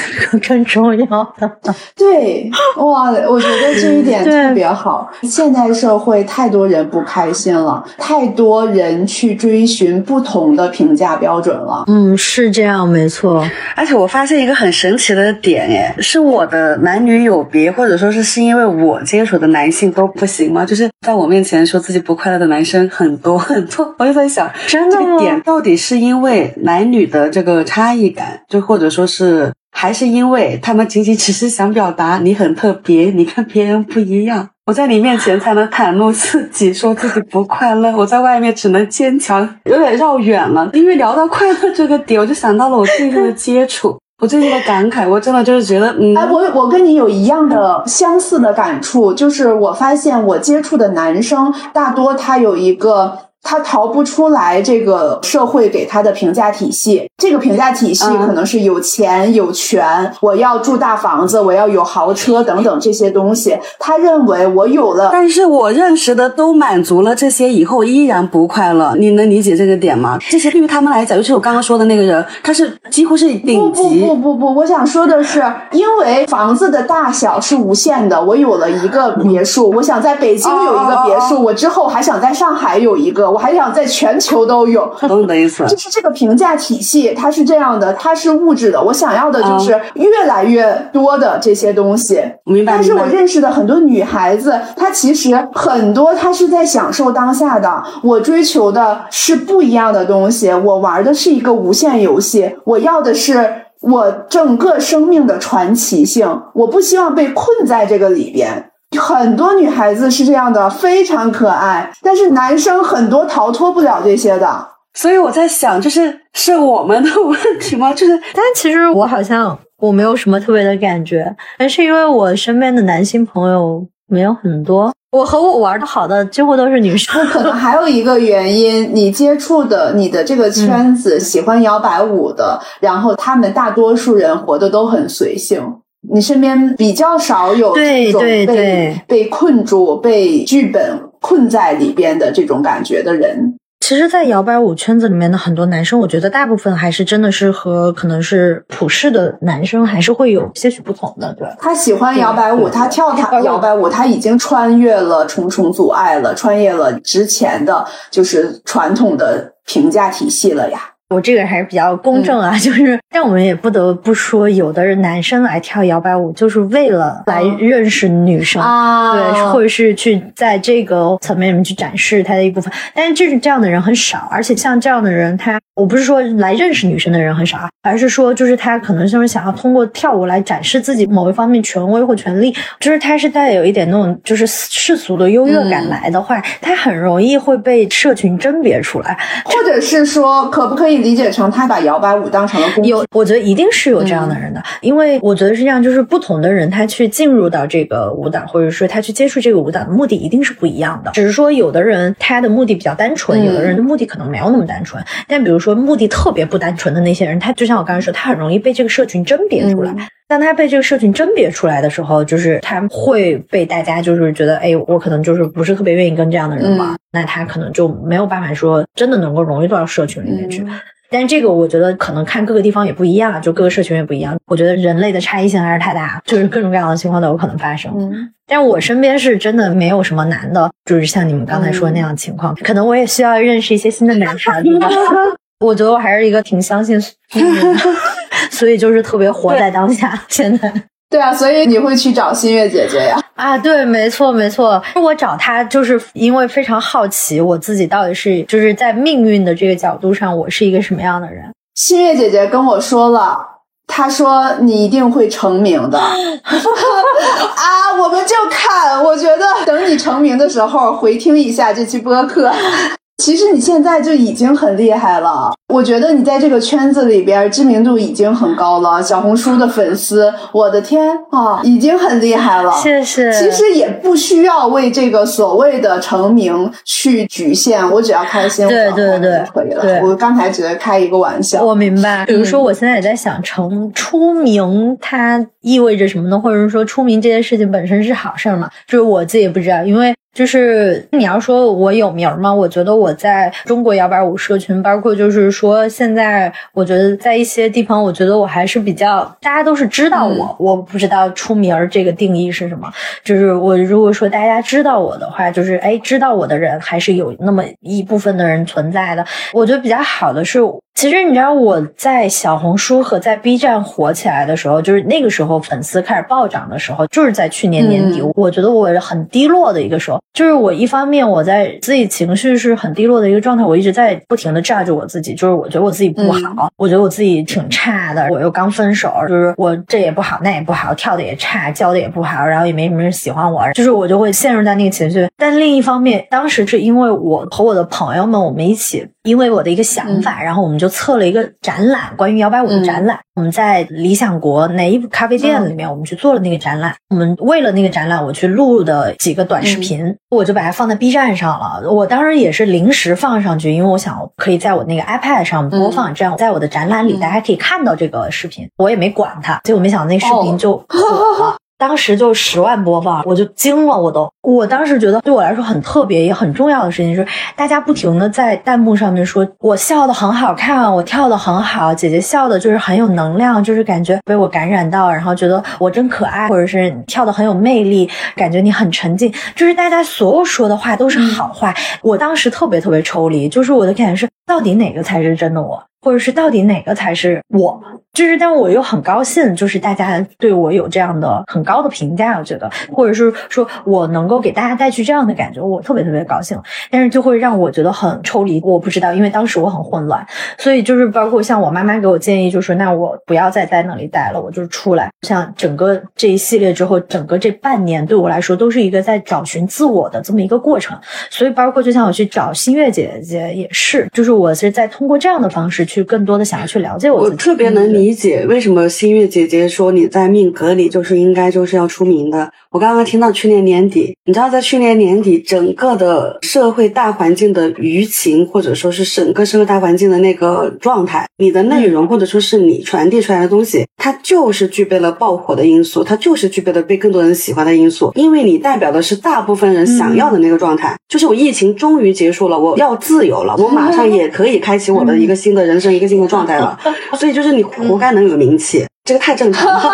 更重要的。对，哇，我觉得这一点特别好。现代社会太多人不开心了，太多人去追寻不同的评价标准了。嗯，是这样，没错。而且我发现一个很神奇的点，哎，是我的男女有别，或者说是是因为我接触的男性都不行吗？就是在我面前说自己不快乐的男生很多很多。我就在想，真的吗？点到底是因为？男女的这个差异感，就或者说是，还是因为他们仅仅只是想表达你很特别，你跟别人不一样。我在你面前才能袒露自己，说自己不快乐；我在外面只能坚强，有点绕远了。因为聊到快乐这个点，我就想到了我最近的接触，我最近的感慨，我真的就是觉得，嗯，哎，我我跟你有一样的相似的感触，就是我发现我接触的男生大多他有一个。他逃不出来这个社会给他的评价体系，这个评价体系可能是有钱有权，我要住大房子，我要有豪车等等这些东西。他认为我有了，但是我认识的都满足了这些以后依然不快乐。你能理解这个点吗？这些对于他们来讲，尤其我刚刚说的那个人，他是几乎是顶级。不不不不不，我想说的是，因为房子的大小是无限的，我有了一个别墅，我想在北京有一个别墅，我之后还想在上海有一个。我还想在全球都有，懂你的意思。就是这个评价体系，它是这样的，它是物质的。我想要的就是越来越多的这些东西。明白。但是我认识的很多女孩子，她其实很多，她是在享受当下的。我追求的是不一样的东西，我玩的是一个无限游戏。我要的是我整个生命的传奇性，我不希望被困在这个里边。很多女孩子是这样的，非常可爱，但是男生很多逃脱不了这些的。所以我在想，就是是我们的问题吗？就是，但其实我好像我没有什么特别的感觉，但是因为我身边的男性朋友没有很多，我和我玩的好的几乎都是女生。可能还有一个原因，你接触的你的这个圈子喜欢摇摆舞的，然后他们大多数人活的都很随性。你身边比较少有这种被被困住、被剧本困在里边的这种感觉的人。其实，在摇摆舞圈子里面的很多男生，我觉得大部分还是真的是和可能是普世的男生还是会有些许不同的。对，他喜欢摇摆舞，他跳他摇摆舞，他已经穿越了重重阻碍了，穿越了之前的就是传统的评价体系了呀。我这个还是比较公正啊，就是，但我们也不得不说，有的人男生来跳摇摆舞就是为了来认识女生啊，对，或者是去在这个层面里面去展示他的一部分。但是就是这样的人很少，而且像这样的人，他我不是说来认识女生的人很少啊，而是说就是他可能就是想要通过跳舞来展示自己某一方面权威或权利，就是他是带有一点那种就是世俗的优越感来的话，他很容易会被社群甄别出来，或者是说可不可以？理解成他把摇摆舞当成了工具，有，我觉得一定是有这样的人的，因为我觉得是这样，就是不同的人他去进入到这个舞蹈，或者说他去接触这个舞蹈的目的一定是不一样的。只是说有的人他的目的比较单纯，有的人的目的可能没有那么单纯。但比如说目的特别不单纯的那些人，他就像我刚才说，他很容易被这个社群甄别出来。当他被这个社群甄别出来的时候，就是他会被大家就是觉得，哎，我可能就是不是特别愿意跟这样的人玩，那他可能就没有办法说真的能够融入到社群里面去。但这个我觉得可能看各个地方也不一样，就各个社群也不一样。我觉得人类的差异性还是太大，就是各种各样的情况都有可能发生。嗯，但我身边是真的没有什么男的，就是像你们刚才说的那样情况。可能我也需要认识一些新的男孩子。我觉得我还是一个挺相信，所以就是特别活在当下。现在，对啊，所以你会去找新月姐姐呀？啊，对，没错，没错。我找她就是因为非常好奇，我自己到底是就是在命运的这个角度上，我是一个什么样的人。新月姐姐跟我说了，她说你一定会成名的。啊，我们就看，我觉得等你成名的时候，回听一下这期播客。其实你现在就已经很厉害了，我觉得你在这个圈子里边知名度已经很高了。小红书的粉丝，我的天啊，已经很厉害了。谢谢。其实也不需要为这个所谓的成名去局限，我只要开心，对对对，可以了。我刚才只是开一个玩笑。我明白。比如说，我现在也在想，成出名它意味着什么呢？或者是说，出名这件事情本身是好事吗？就是我自己也不知道，因为。就是你要说我有名吗？我觉得我在中国摇摆舞社群，包括就是说现在，我觉得在一些地方，我觉得我还是比较大家都是知道我。我不知道出名这个定义是什么。就是我如果说大家知道我的话，就是哎，知道我的人还是有那么一部分的人存在的。我觉得比较好的是。其实你知道我在小红书和在 B 站火起来的时候，就是那个时候粉丝开始暴涨的时候，就是在去年年底。我觉得我很低落的一个时候，就是我一方面我在自己情绪是很低落的一个状态，我一直在不停的炸着我自己，就是我觉得我自己不好，我觉得我自己挺差的，我又刚分手，就是我这也不好那也不好，跳的也差，教的也不好，然后也没什么人喜欢我，就是我就会陷入在那个情绪。但另一方面，当时是因为我和我的朋友们我们一起。因为我的一个想法，然后我们就测了一个展览，关于摇摆舞的展览。我们在理想国哪一咖啡店里面，我们去做了那个展览。我们为了那个展览，我去录的几个短视频，我就把它放在 B 站上了。我当时也是临时放上去，因为我想可以在我那个 iPad 上播放，这样在我的展览里大家可以看到这个视频。我也没管它，结果没想到那视频就火了。当时就十万播放，我就惊了，我都。我当时觉得对我来说很特别也很重要的事情是，大家不停的在弹幕上面说我笑的很好看，我跳的很好，姐姐笑的就是很有能量，就是感觉被我感染到，然后觉得我真可爱，或者是跳的很有魅力，感觉你很沉浸，就是大家所有说的话都是好话。我当时特别特别抽离，就是我的感觉是，到底哪个才是真的我？或者是到底哪个才是我？就是，但我又很高兴，就是大家对我有这样的很高的评价，我觉得，或者是说我能够给大家带去这样的感觉，我特别特别高兴。但是就会让我觉得很抽离，我不知道，因为当时我很混乱，所以就是包括像我妈妈给我建议，就说那我不要再在那里待了，我就出来。像整个这一系列之后，整个这半年对我来说都是一个在找寻自我的这么一个过程。所以包括就像我去找新月姐姐也是，就是我是在通过这样的方式去。去更多的想要去了解我，我特别能理解为什么新月姐姐说你在命格里就是应该就是要出名的。我刚刚听到去年年底，你知道在去年年底整个的社会大环境的舆情，或者说是整个社会大环境的那个状态，你的内容或者说是你传递出来的东西，它就是具备了爆火的因素，它就是具备了被更多人喜欢的因素，因为你代表的是大部分人想要的那个状态，就是我疫情终于结束了，我要自由了，我马上也可以开启我的一个新的人生。一个新的状态了，所以就是你活该能有名气，这个太正常了。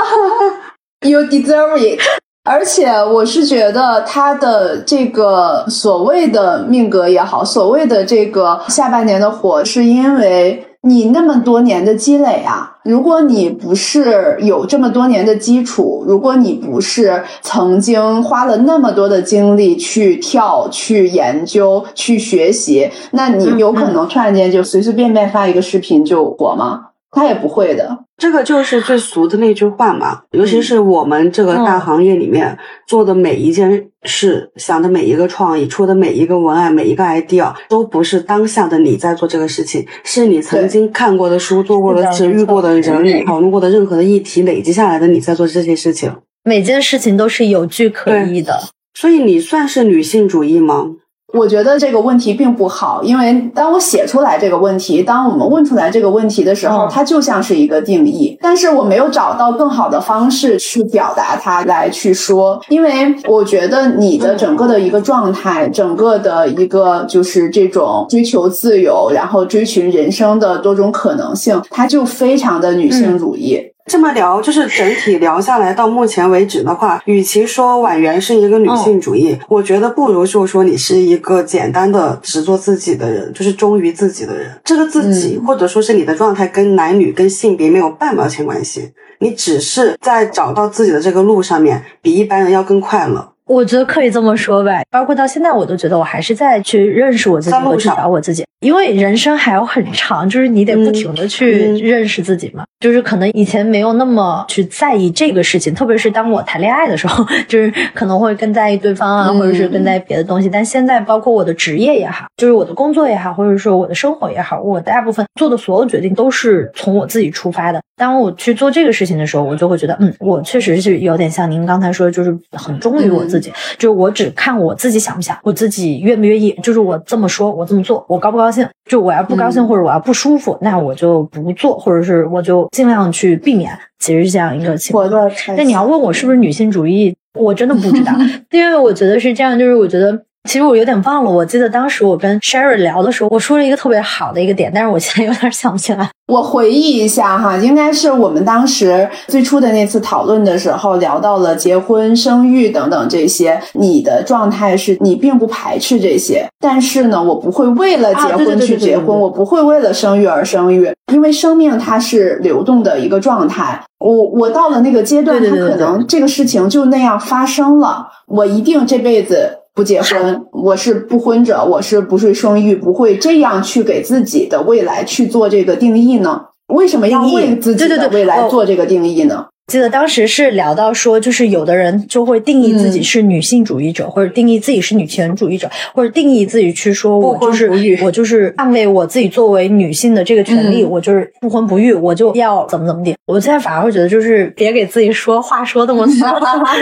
You deserve it。而且我是觉得他的这个所谓的命格也好，所谓的这个下半年的火，是因为你那么多年的积累啊，如果你不是有这么多年的基础，如果你不是曾经花了那么多的精力去跳、去研究、去学习，那你有可能突然间就随随便便发一个视频就火吗？他也不会的，这个就是最俗的那句话嘛。尤其是我们这个大行业里面做的每一件事、想的每一个创意、出的每一个文案、每一个 idea，都不是当下的你在做这个事情，是你曾经看过的书、做过的事、遇过的人、讨论过的任何的议题累积下来的你在做这些事情。每件事情都是有据可依的。所以你算是女性主义吗？我觉得这个问题并不好，因为当我写出来这个问题，当我们问出来这个问题的时候，它就像是一个定义，但是我没有找到更好的方式去表达它来去说，因为我觉得你的整个的一个状态，整个的一个就是这种追求自由，然后追寻人生的多种可能性，它就非常的女性主义。这么聊，就是整体聊下来到目前为止的话，与其说婉媛是一个女性主义，我觉得不如就说你是一个简单的只做自己的人，就是忠于自己的人。这个自己，或者说是你的状态，跟男女、跟性别没有半毛钱关系，你只是在找到自己的这个路上面，比一般人要更快乐。我觉得可以这么说吧，包括到现在，我都觉得我还是在去认识我自己和去找我自己，因为人生还有很长，就是你得不停的去认识自己嘛。就是可能以前没有那么去在意这个事情，特别是当我谈恋爱的时候，就是可能会更在意对方啊，或者是更在意别的东西。但现在，包括我的职业也好，就是我的工作也好，或者说我的生活也好，我大部分做的所有决定都是从我自己出发的。当我去做这个事情的时候，我就会觉得，嗯，我确实是有点像您刚才说，就是很忠于我自己。就是我只看我自己想不想，我自己愿不愿意。就是我这么说，我这么做，我高不高兴？就我要不高兴或者我要不舒服，那我就不做，或者是我就尽量去避免。其实是这样一个情况。那你要问我是不是女性主义，我真的不知道，因为我觉得是这样。就是我觉得。其实我有点忘了，我记得当时我跟 Sherry 聊的时候，我说了一个特别好的一个点，但是我现在有点想不起来。我回忆一下哈，应该是我们当时最初的那次讨论的时候，聊到了结婚、生育等等这些。你的状态是你并不排斥这些，但是呢，我不会为了结婚去结婚，我不会为了生育而生育，因为生命它是流动的一个状态。我我到了那个阶段，它可能这个事情就那样发生了，我一定这辈子。不结婚，我是不婚者，我是不是生育，不会这样去给自己的未来去做这个定义呢？为什么要为自己的未来做这个定义呢？记得当时是聊到说，就是有的人就会定义自己是女性主义者，或者定义自己是女权主义者，或者定义自己去说我就是我就是捍卫我自己作为女性的这个权利，我就是不婚不育，我就要怎么怎么地。我现在反而会觉得，就是别给自己说话说那么多，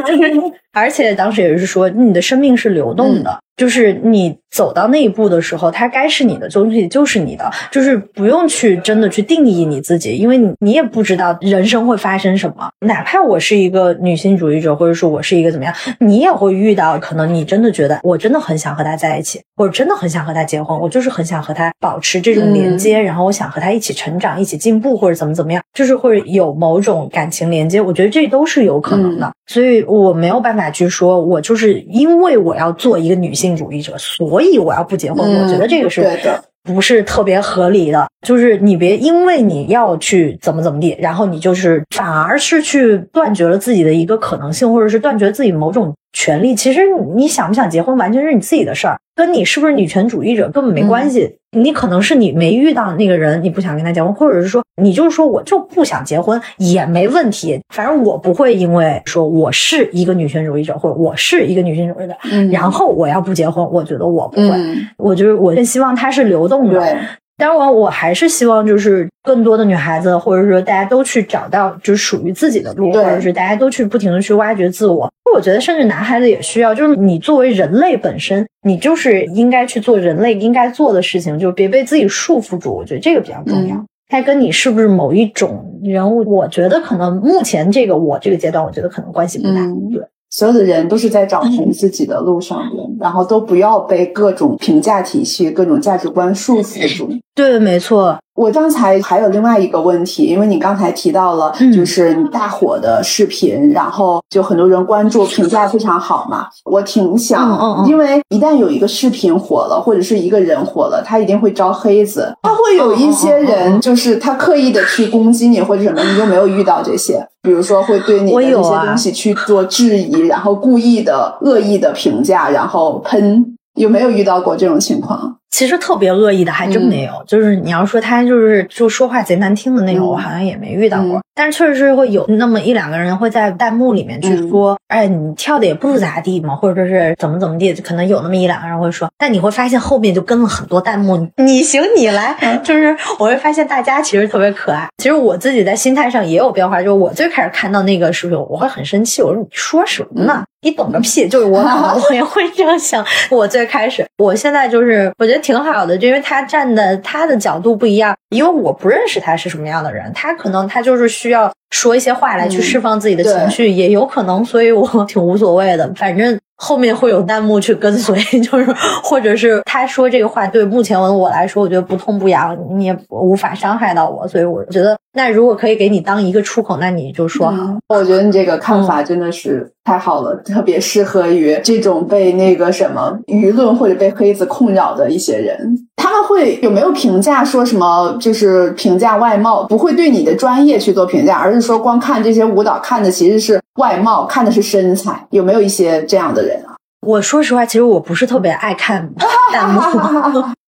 而且当时也是说，你的生命是流动的。就是你走到那一步的时候，它该是你的东西就是你的，就是不用去真的去定义你自己，因为你你也不知道人生会发生什么。哪怕我是一个女性主义者，或者说我是一个怎么样，你也会遇到可能你真的觉得我真的很想和他在一起，或者真的很想和他结婚，我就是很想和他保持这种连接，然后我想和他一起成长，一起进步，或者怎么怎么样，就是会有某种感情连接。我觉得这都是有可能的，所以我没有办法去说我就是因为我要做一个女性。主义者，所以我要不结婚。我觉得这个是不是特别合理的？就是你别因为你要去怎么怎么地，然后你就是反而是去断绝了自己的一个可能性，或者是断绝自己某种。权利其实你想不想结婚完全是你自己的事儿，跟你是不是女权主义者根本没关系。你可能是你没遇到那个人，你不想跟他结婚，或者是说你就是说我就不想结婚也没问题。反正我不会因为说我是一个女权主义者或者我是一个女性主义者，然后我要不结婚，我觉得我不会。我就是我更希望它是流动的。当然，我还是希望就是更多的女孩子，或者说大家都去找到就是属于自己的路，或者是大家都去不停的去挖掘自我。我觉得，甚至男孩子也需要，就是你作为人类本身，你就是应该去做人类应该做的事情，就别被自己束缚住。我觉得这个比较重要。它跟你是不是某一种人物，我觉得可能目前这个我这个阶段，我觉得可能关系不大。对。所有的人都是在找寻自己的路上的，然后都不要被各种评价体系、各种价值观束缚住。对，没错。我刚才还有另外一个问题，因为你刚才提到了，就是你大火的视频，然后就很多人关注，评价非常好嘛。我挺想，因为一旦有一个视频火了，或者是一个人火了，他一定会招黑子，他会有一些人，就是他刻意的去攻击你或者什么，你有没有遇到这些？比如说会对你的一些东西去做质疑，然后故意的恶意的评价，然后喷，有没有遇到过这种情况？其实特别恶意的还真没有，就是你要说他就是就说话贼难听的那种，我好像也没遇到过。但是确实是会有那么一两个人会在弹幕里面去说，哎，你跳的也不咋地嘛，或者说是怎么怎么地，可能有那么一两个人会说。但你会发现后面就跟了很多弹幕，你行你来，就是我会发现大家其实特别可爱。其实我自己在心态上也有变化，就是我最开始看到那个视频，我会很生气，我说你说什么呢？你懂个屁！就是我可能我也会这样想。我最开始，我现在就是我觉得挺好的，就因为他站的他的角度不一样，因为我不认识他是什么样的人，他可能他就是需要说一些话来去释放自己的情绪，也有可能，所以我挺无所谓的，反正。后面会有弹幕去跟随，就是或者是他说这个话对目前我来说，我觉得不痛不痒，你也无法伤害到我，所以我觉得那如果可以给你当一个出口，那你就说。我觉得你这个看法真的是太好了，特别适合于这种被那个什么舆论或者被黑子困扰的一些人。他们会有没有评价说什么？就是评价外貌，不会对你的专业去做评价，而是说光看这些舞蹈，看的其实是外貌，看的是身材。有没有一些这样的人啊？我说实话，其实我不是特别爱看弹幕。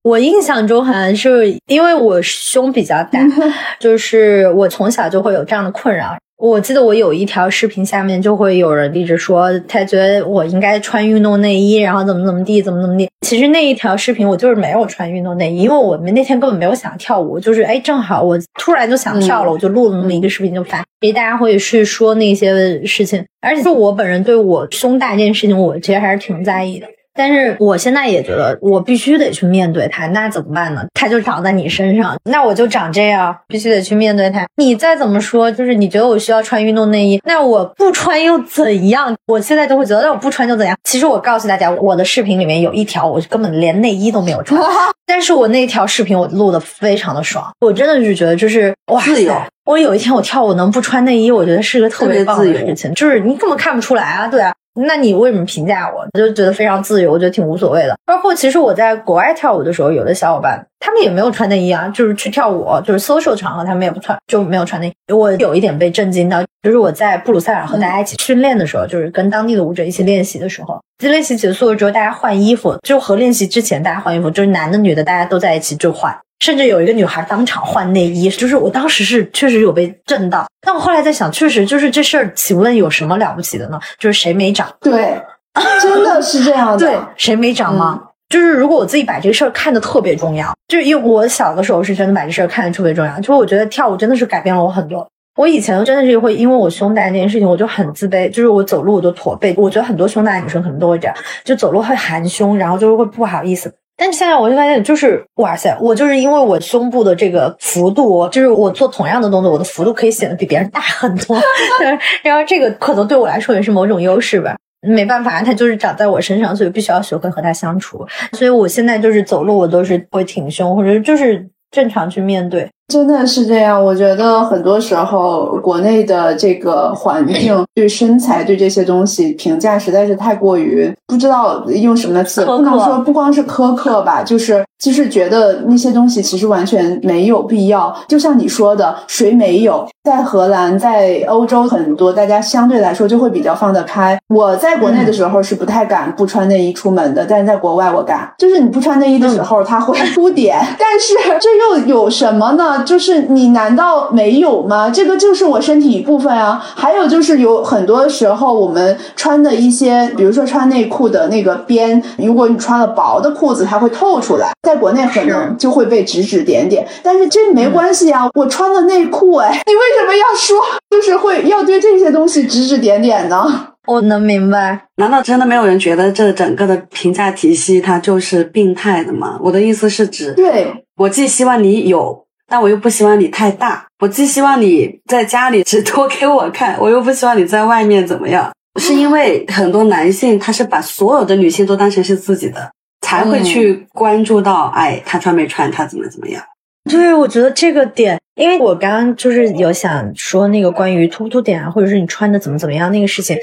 我印象中好像是因为我胸比较大，就是我从小就会有这样的困扰。我记得我有一条视频下面就会有人一直说，他觉得我应该穿运动内衣，然后怎么怎么地，怎么怎么地。其实那一条视频我就是没有穿运动内衣，因为我们那天根本没有想跳舞，就是哎，正好我突然就想跳了，我就录了那么一个视频就发，因为大家会去说那些事情，而且我本人对我胸大这件事情，我其实还是挺在意的。但是我现在也觉得，我必须得去面对它，那怎么办呢？它就长在你身上，那我就长这样，必须得去面对它。你再怎么说，就是你觉得我需要穿运动内衣，那我不穿又怎样？我现在都会觉得，那我不穿就怎样？其实我告诉大家，我的视频里面有一条，我根本连内衣都没有穿，但是我那条视频我录的非常的爽，我真的是觉得就是哇塞！我有一天我跳舞能不穿内衣，我觉得是个特别棒的事情，就是你根本看不出来啊，对啊。那你为什么评价我？我就觉得非常自由，我觉得挺无所谓的。包括其实我在国外跳舞的时候，有的小伙伴他们也没有穿内衣啊，就是去跳舞，就是 social 场合他们也不穿，就没有穿内衣。我有一点被震惊到，就是我在布鲁塞尔和大家一起训练的时候，就是跟当地的舞者一起练习的时候，练习结束了之后，大家换衣服，就和练习之前大家换衣服，就是男的女的大家都在一起就换。甚至有一个女孩当场换内衣，就是我当时是确实有被震到。但我后来在想，确实就是这事儿，请问有什么了不起的呢？就是谁没长？对，真的是这样的。对，谁没长吗？就是如果我自己把这个事儿看得特别重要，就是因为我小的时候是真的把这事儿看得特别重要。就是我觉得跳舞真的是改变了我很多。我以前真的是会因为我胸大这件事情，我就很自卑。就是我走路我都驼背，我觉得很多胸大的女生可能都会这样，就走路会含胸，然后就是会不好意思。但是现在我就发现，就是哇塞，我就是因为我胸部的这个幅度，就是我做同样的动作，我的幅度可以显得比别人大很多。然后这个可能对我来说也是某种优势吧。没办法，它就是长在我身上，所以必须要学会和它相处。所以我现在就是走路，我都是会挺胸，或者就是正常去面对。真的是这样，我觉得很多时候国内的这个环境 对身材对这些东西评价实在是太过于不知道用什么词，不能说不光是苛刻吧，就是就是觉得那些东西其实完全没有必要。就像你说的，谁没有？在荷兰，在欧洲很多，大家相对来说就会比较放得开。我在国内的时候是不太敢不穿内衣出门的，但是在国外我敢。就是你不穿内衣的时候，它会 凸点，但是这又有什么呢？就是你难道没有吗？这个就是我身体一部分啊。还有就是有很多时候我们穿的一些，比如说穿内裤的那个边，如果你穿了薄的裤子，它会透出来。在国内可能就会被指指点点，但是这没关系啊。我穿的内裤，哎，你为什么要说就是会要对这些东西指指点点呢？我能明白。难道真的没有人觉得这整个的评价体系它就是病态的吗？我的意思是指，对我既希望你有。但我又不希望你太大，我既希望你在家里只多给我看，我又不希望你在外面怎么样。是因为很多男性他是把所有的女性都当成是自己的，才会去关注到，哎，他穿没穿，他怎么怎么样。对，我觉得这个点，因为我刚刚就是有想说那个关于突不突点啊，或者是你穿的怎么怎么样那个事情，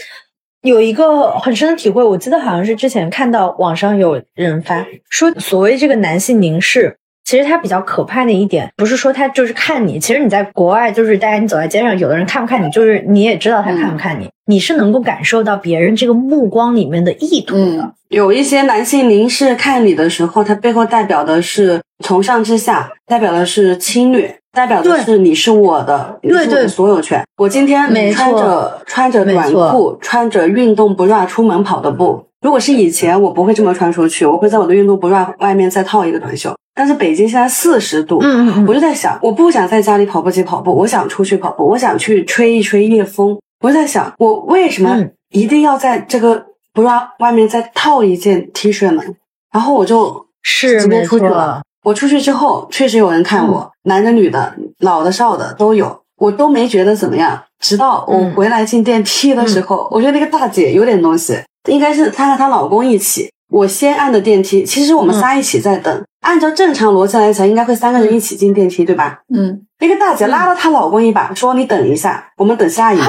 有一个很深的体会。我记得好像是之前看到网上有人发说，所谓这个男性凝视。其实他比较可怕的一点，不是说他就是看你，其实你在国外就是大家你走在街上，有的人看不看你，就是你也知道他看不看你，你是能够感受到别人这个目光里面的意图的。有一些男性凝视看你的时候，他背后代表的是从上至下，代表的是侵略，代表的是你是我的，你是我的所有权。我今天穿着穿着短裤，穿着运动 bra 出门跑的步。如果是以前，我不会这么穿出去，我会在我的运动 bra 外面再套一个短袖。但是北京现在四十度，嗯我就在想，我不想在家里跑步机跑步，我想出去跑步，我想去吹一吹夜风。我就在想，我为什么一定要在这个 bra 外面再套一件 T 恤呢？然后我就是直接出去了。我出去之后，确实有人看我，男的、女的、老的、少的都有，我都没觉得怎么样。直到我回来进电梯的时候，我觉得那个大姐有点东西。应该是她和她老公一起，我先按的电梯。其实我们仨一起在等，按照正常逻辑来讲，应该会三个人一起进电梯，对吧？嗯。那个大姐拉了她老公一把，说：“你等一下，我们等下一个。”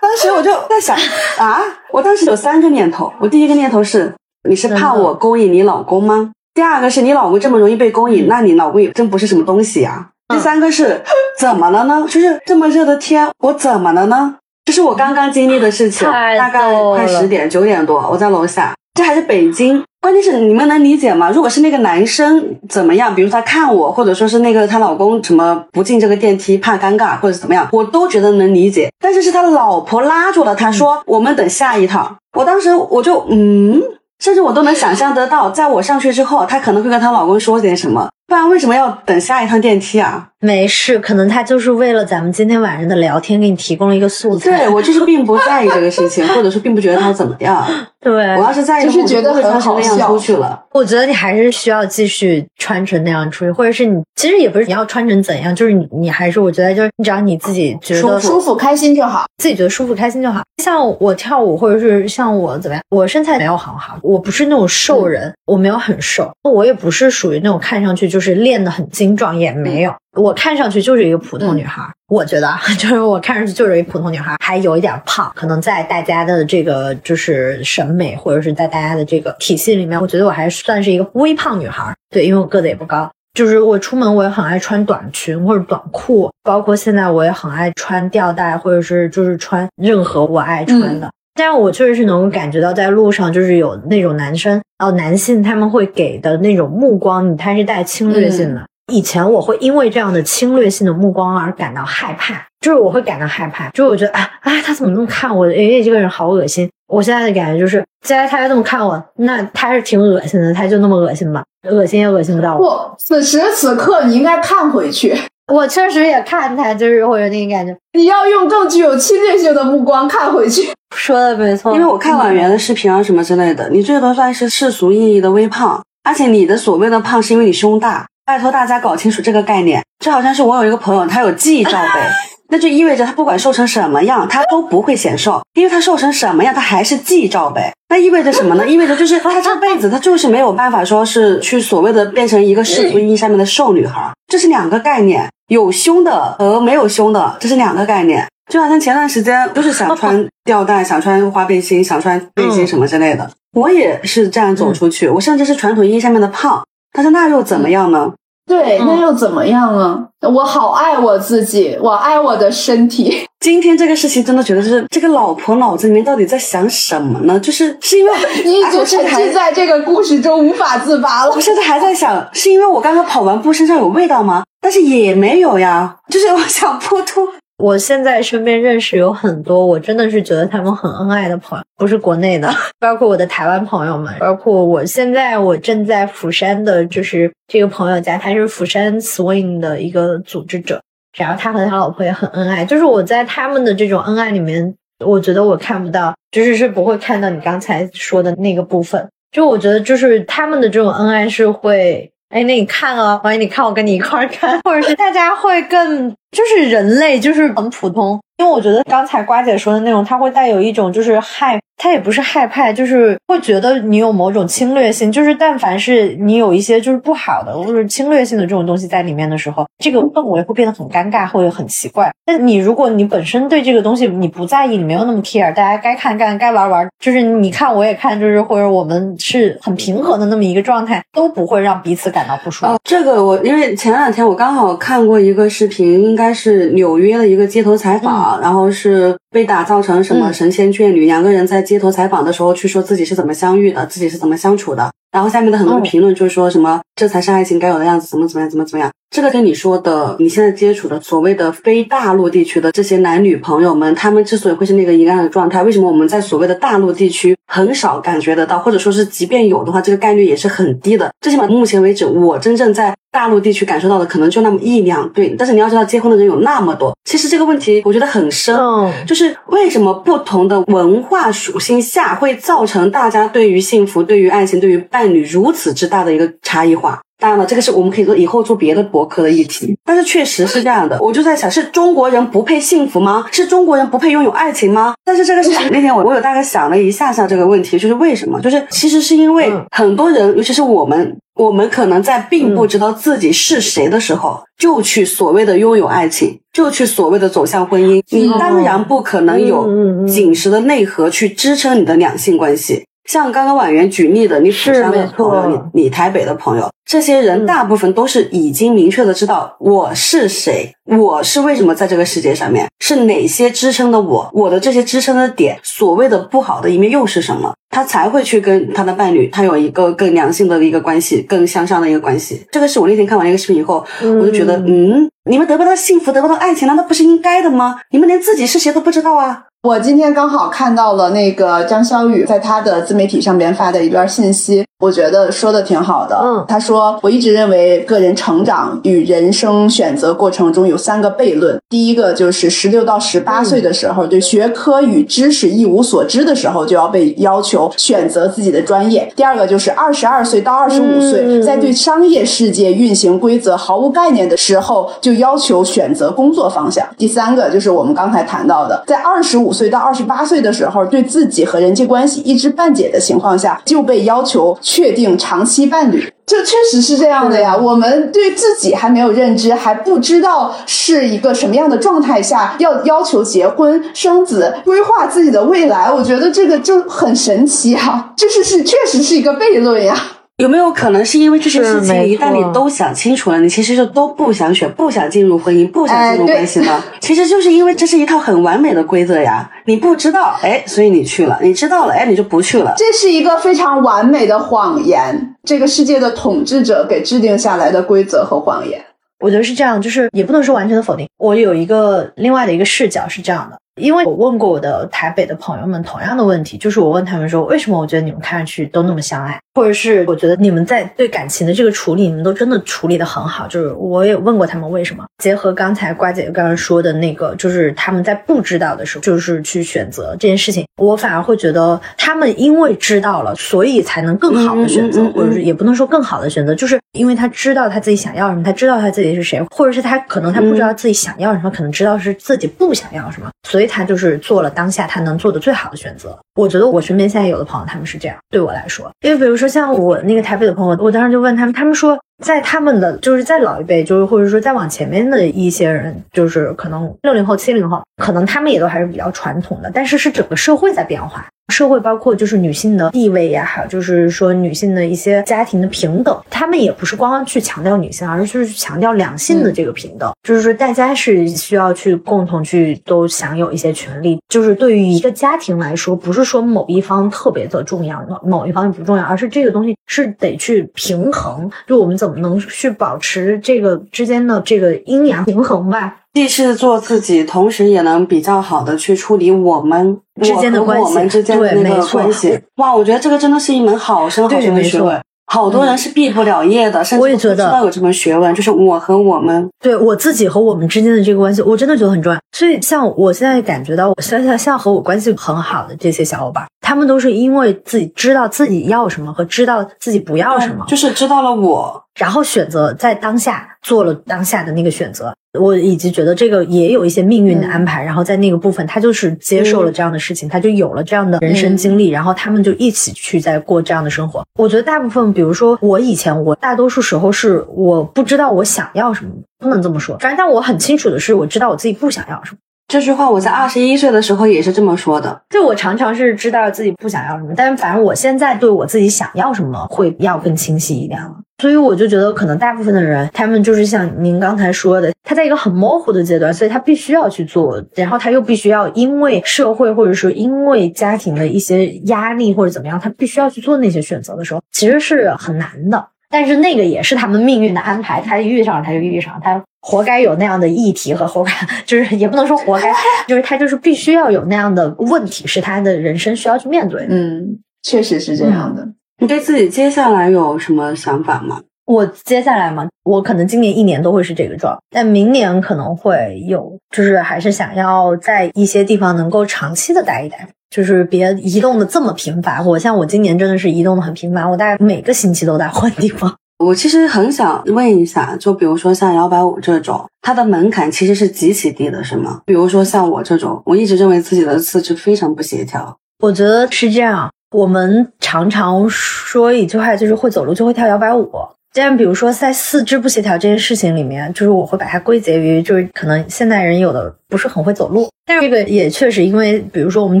当时我就在想 啊，我当时有三个念头。我第一个念头是：你是怕我勾引你老公吗？第二个是你老公这么容易被勾引，那你老公也真不是什么东西呀。第三个是怎么了呢？就是这么热的天，我怎么了呢？这是我刚刚经历的事情，大概快十点九点多，我在楼下，这还是北京。关键是你们能理解吗？如果是那个男生怎么样，比如他看我，或者说是那个她老公什么不进这个电梯怕尴尬，或者怎么样，我都觉得能理解。但是是他老婆拉住了他，说我们等下一趟。我当时我就嗯，甚至我都能想象得到，在我上去之后，她可能会跟她老公说点什么。不然为什么要等下一趟电梯啊？没事，可能他就是为了咱们今天晚上的聊天，给你提供了一个素材。对我就是并不在意这个事情，或者是并不觉得他怎么样。对我要是在意，就是觉得很好笑。出去了，我觉得你还是需要继续穿成那样出去，或者是你其实也不是你要穿成怎样，就是你你还是我觉得就是你只要你自己觉得舒服开心就好，自己觉得舒服开心就好。像我跳舞，或者是像我怎么样，我身材没有很好，我不是那种瘦人，我没有很瘦，我也不是属于那种看上去就是练的很精壮，也没有。我看上去就是一个普通女孩，我觉得 就是我看上去就是一个普通女孩，还有一点胖，可能在大家的这个就是审美或者是在大家的这个体系里面，我觉得我还算是一个微胖女孩。对，因为我个子也不高，就是我出门我也很爱穿短裙或者短裤，包括现在我也很爱穿吊带或者是就是穿任何我爱穿的。但是我确实是能够感觉到在路上就是有那种男生哦男性他们会给的那种目光，他是带侵略性的。以前我会因为这样的侵略性的目光而感到害怕，就是我会感到害怕，就是我觉得啊啊，他怎么那么看我？诶，这个人好恶心。我现在的感觉就是，既然他要这么看我，那他是挺恶心的，他就那么恶心吧，恶心也恶心不到我。不，此时此刻你应该看回去。我确实也看他，就是会有那个感觉。你要用更具有侵略性的目光看回去。说的没错，因为我看婉媛的视频啊什么之类的，你最多算是世俗意义的微胖，而且你的所谓的胖是因为你胸大。拜托大家搞清楚这个概念，就好像是我有一个朋友，他有记忆罩杯，那就意味着他不管瘦成什么样，他都不会显瘦，因为他瘦成什么样，他还是记忆罩杯。那意味着什么呢？意味着就是她这辈子她就是没有办法说是去所谓的变成一个世俗意义上面的瘦女孩，这是两个概念，有胸的和没有胸的这是两个概念。就好像前段时间就是想穿吊带，想穿花背心，想穿背心什么之类的，我也是这样走出去，我甚至是传统意义上面的胖。但是那又怎么样呢？对，那又怎么样呢？我好爱我自己，我爱我的身体。今天这个事情真的觉得是这个老婆脑子里面到底在想什么呢？就是是因为 你已经沉浸在这个故事中无法自拔了。我现在还在想，是因为我刚刚跑完步身上有味道吗？但是也没有呀，就是我想 破突。我现在身边认识有很多，我真的是觉得他们很恩爱的朋友，不是国内的，包括我的台湾朋友们，包括我现在我正在釜山的，就是这个朋友家，他是釜山 swing 的一个组织者，然后他和他老婆也很恩爱，就是我在他们的这种恩爱里面，我觉得我看不到，就是是不会看到你刚才说的那个部分，就我觉得就是他们的这种恩爱是会。哎，那你看啊，欢迎你看我跟你一块儿看，或者是大家会更就是人类，就是很普通。因为我觉得刚才瓜姐说的那种，它会带有一种就是害，它也不是害怕，就是会觉得你有某种侵略性。就是但凡是你有一些就是不好的或者侵略性的这种东西在里面的时候，这个氛围会变得很尴尬或者很奇怪。那你如果你本身对这个东西你不在意，你没有那么 care，大家该看干，该玩玩，就是你看我也看，就是或者我们是很平和的那么一个状态，都不会让彼此感到不舒服。这个我因为前两天我刚好看过一个视频，应该是纽约的一个街头采访。然后是被打造成什么神仙眷侣？两个人在街头采访的时候去说自己是怎么相遇的，自己是怎么相处的。然后下面的很多评论就是说什么这才是爱情该有的样子，怎么怎么样，怎么怎么样。这个跟你说的，你现在接触的所谓的非大陆地区的这些男女朋友们，他们之所以会是那个一样的状态，为什么我们在所谓的大陆地区很少感觉得到，或者说是即便有的话，这个概率也是很低的。最起码目前为止，我真正在大陆地区感受到的可能就那么一两对。但是你要知道，结婚的人有那么多，其实这个问题我觉得很深，就是为什么不同的文化属性下会造成大家对于幸福、对于爱情、对于伴侣如此之大的一个差异化。当然了，这个是我们可以做以后做别的博客的议题。但是确实是这样的，我就在想，是中国人不配幸福吗？是中国人不配拥有爱情吗？但是这个事情那天我我有大概想了一下下这个问题，就是为什么？就是其实是因为很多人，尤其是我们，我们可能在并不知道自己是谁的时候，就去所谓的拥有爱情，就去所谓的走向婚姻。你当然不可能有紧实的内核去支撑你的两性关系。像刚刚婉媛举例的，你釜山的朋友，你你台北的朋友，这些人大部分都是已经明确的知道我是谁，我是为什么在这个世界上面，是哪些支撑的我，我的这些支撑的点，所谓的不好的一面又是什么，他才会去跟他的伴侣，他有一个更良性的一个关系，更向上的一个关系。这个是我那天看完一个视频以后，我就觉得，嗯，你们得不到幸福，得不到爱情，难道不是应该的吗？你们连自己是谁都不知道啊！我今天刚好看到了那个张小雨在他的自媒体上边发的一段信息，我觉得说的挺好的。嗯，他说我一直认为个人成长与人生选择过程中有三个悖论，第一个就是十六到十八岁的时候对学科与知识一无所知的时候就要被要求选择自己的专业；第二个就是二十二岁到二十五岁在对商业世界运行规则毫无概念的时候就要求选择工作方向；第三个就是我们刚才谈到的，在二十五。岁到二十八岁的时候，对自己和人际关系一知半解的情况下，就被要求确定长期伴侣，这确实是这样的呀。我们对自己还没有认知，还不知道是一个什么样的状态下要要求结婚生子，规划自己的未来。我觉得这个就很神奇啊，就是是确实是一个悖论呀。有没有可能是因为这些事情，一旦你都想清楚了，你其实就都不想选，不想进入婚姻，不想进入关系呢？其实就是因为这是一套很完美的规则呀。你不知道，哎，所以你去了；你知道了，哎，你就不去了。这是一个非常完美的谎言，这个世界的统治者给制定下来的规则和谎言。我觉得是这样，就是也不能说完全的否定。我有一个另外的一个视角是这样的。因为我问过我的台北的朋友们同样的问题，就是我问他们说，为什么我觉得你们看上去都那么相爱，或者是我觉得你们在对感情的这个处理，你们都真的处理的很好。就是我也问过他们为什么。结合刚才瓜姐刚刚说的那个，就是他们在不知道的时候，就是去选择这件事情，我反而会觉得他们因为知道了，所以才能更好的选择，或者是也不能说更好的选择，就是因为他知道他自己想要什么，他知道他自己是谁，或者是他可能他不知道自己想要什么，可能知道是自己不想要什么，所以。他就是做了当下他能做的最好的选择。我觉得我身边现在有的朋友他们是这样，对我来说，因为比如说像我那个台北的朋友，我当时就问他们，他们说在他们的就是在老一辈，就是或者说再往前面的一些人，就是可能六零后、七零后，可能他们也都还是比较传统的，但是是整个社会在变化。社会包括就是女性的地位呀，还有就是说女性的一些家庭的平等，他们也不是光去强调女性，而是就是强调两性的这个平等，就是说大家是需要去共同去都享有一些权利。就是对于一个家庭来说，不是说某一方特别的重要，某一方不重要，而是这个东西是得去平衡。就我们怎么能去保持这个之间的这个阴阳平衡吧？既是做自己，同时也能比较好的去处理我们之间的关系，我们之间的那个关系。哇，我觉得这个真的是一门好深好深的学问。好多人是毕不了业的，甚至不知道有这门学问。就是我和我们，对我自己和我们之间的这个关系，我真的觉得很重要。所以，像我现在感觉到，我现在像和我关系很好的这些小伙伴，他们都是因为自己知道自己要什么和知道自己不要什么，就是知道了我，然后选择在当下做了当下的那个选择。我以及觉得这个也有一些命运的安排，然后在那个部分，他就是接受了这样的事情，他就有了这样的人生经历，然后他们就一起去在过这样的生活。我觉得大部分，比如说我以前，我大多数时候是我不知道我想要什么，不能这么说。反正但我很清楚的是，我知道我自己不想要什么。这句话我在二十一岁的时候也是这么说的。就我常常是知道自己不想要什么，但是反正我现在对我自己想要什么会要更清晰一点了。所以我就觉得，可能大部分的人，他们就是像您刚才说的，他在一个很模糊的阶段，所以他必须要去做，然后他又必须要因为社会或者说因为家庭的一些压力或者怎么样，他必须要去做那些选择的时候，其实是很难的。但是那个也是他们命运的安排，他遇上他就遇上，他活该有那样的议题和活该，就是也不能说活该，就是他就是必须要有那样的问题，是他的人生需要去面对。嗯，确实是这样的。你对自己接下来有什么想法吗？我接下来嘛，我可能今年一年都会是这个状，但明年可能会有，就是还是想要在一些地方能够长期的待一待。就是别移动的这么频繁，我像我今年真的是移动的很频繁，我大概每个星期都在换地方。我其实很想问一下，就比如说像摇摆舞这种，它的门槛其实是极其低的，是吗？比如说像我这种，我一直认为自己的四肢非常不协调。我觉得是这样，我们常常说一句话，就是会走路就会跳摇摆舞。这样，比如说在四肢不协调这件事情里面，就是我会把它归结于，就是可能现代人有的不是很会走路，但是这个也确实因为，比如说我们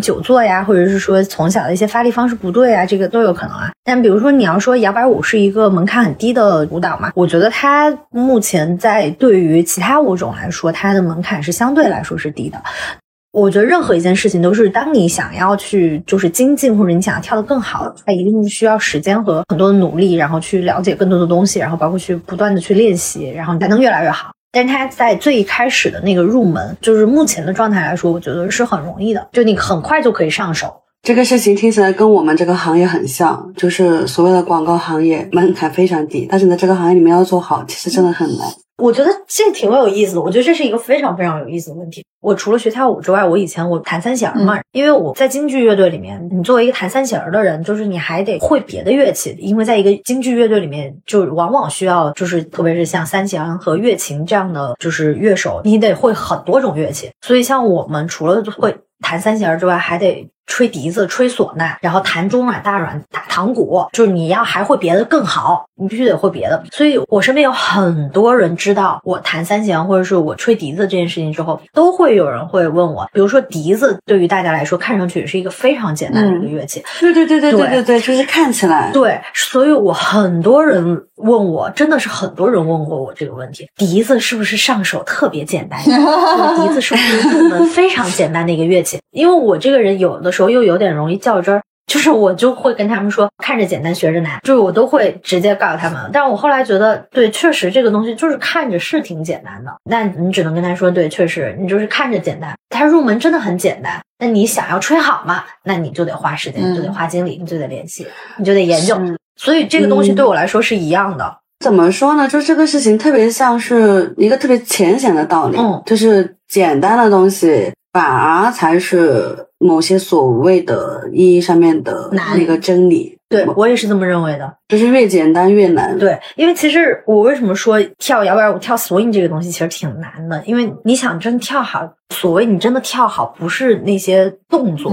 久坐呀，或者是说从小的一些发力方式不对啊，这个都有可能啊。但比如说你要说摇摆舞是一个门槛很低的舞蹈嘛，我觉得它目前在对于其他舞种来说，它的门槛是相对来说是低的。我觉得任何一件事情都是，当你想要去就是精进，或者你想要跳得更好，它一定需要时间和很多的努力，然后去了解更多的东西，然后包括去不断的去练习，然后你才能越来越好。但是它在最开始的那个入门，就是目前的状态来说，我觉得是很容易的，就你很快就可以上手。这个事情听起来跟我们这个行业很像，就是所谓的广告行业门槛非常低，但是呢这个行业里面要做好，其实真的很难。我觉得这挺有意思的，我觉得这是一个非常非常有意思的问题。我除了学跳舞之外，我以前我弹三弦嘛，因为我在京剧乐队里面，你作为一个弹三弦的人，就是你还得会别的乐器，因为在一个京剧乐队里面，就往往需要就是特别是像三弦和乐琴这样的就是乐手，你得会很多种乐器。所以像我们除了会弹三弦之外，还得。吹笛子、吹唢呐，然后弹中阮、大阮、打堂鼓，就是你要还会别的更好，你必须得会别的。所以我身边有很多人知道我弹三弦或者是我吹笛子这件事情之后，都会有人会问我，比如说笛子对于大家来说看上去也是一个非常简单的一个乐器，对对对对对对对，就是看起来对。所以我很多人问我，真的是很多人问过我这个问题：笛子是不是上手特别简单？笛子是不是入门 非常简单的一个乐器？因为我这个人有的时候又有点容易较真儿，就是我就会跟他们说，看着简单学着难，就是我都会直接告诉他们。但我后来觉得，对，确实这个东西就是看着是挺简单的，那你只能跟他说，对，确实你就是看着简单，它入门真的很简单。那你想要吹好嘛，那你就得花时间，你就得花精力，你就得联系，你就得研究。所以这个东西对我来说是一样的。怎么说呢？就这个事情特别像是一个特别浅显的道理，嗯，就是简单的东西。反而才是某些所谓的意义上面的那个真理。对我也是这么认为的，就是越简单越难。对，因为其实我为什么说跳摇摆舞、跳 swing 这个东西其实挺难的？因为你想真跳好，所谓你真的跳好，不是那些动作，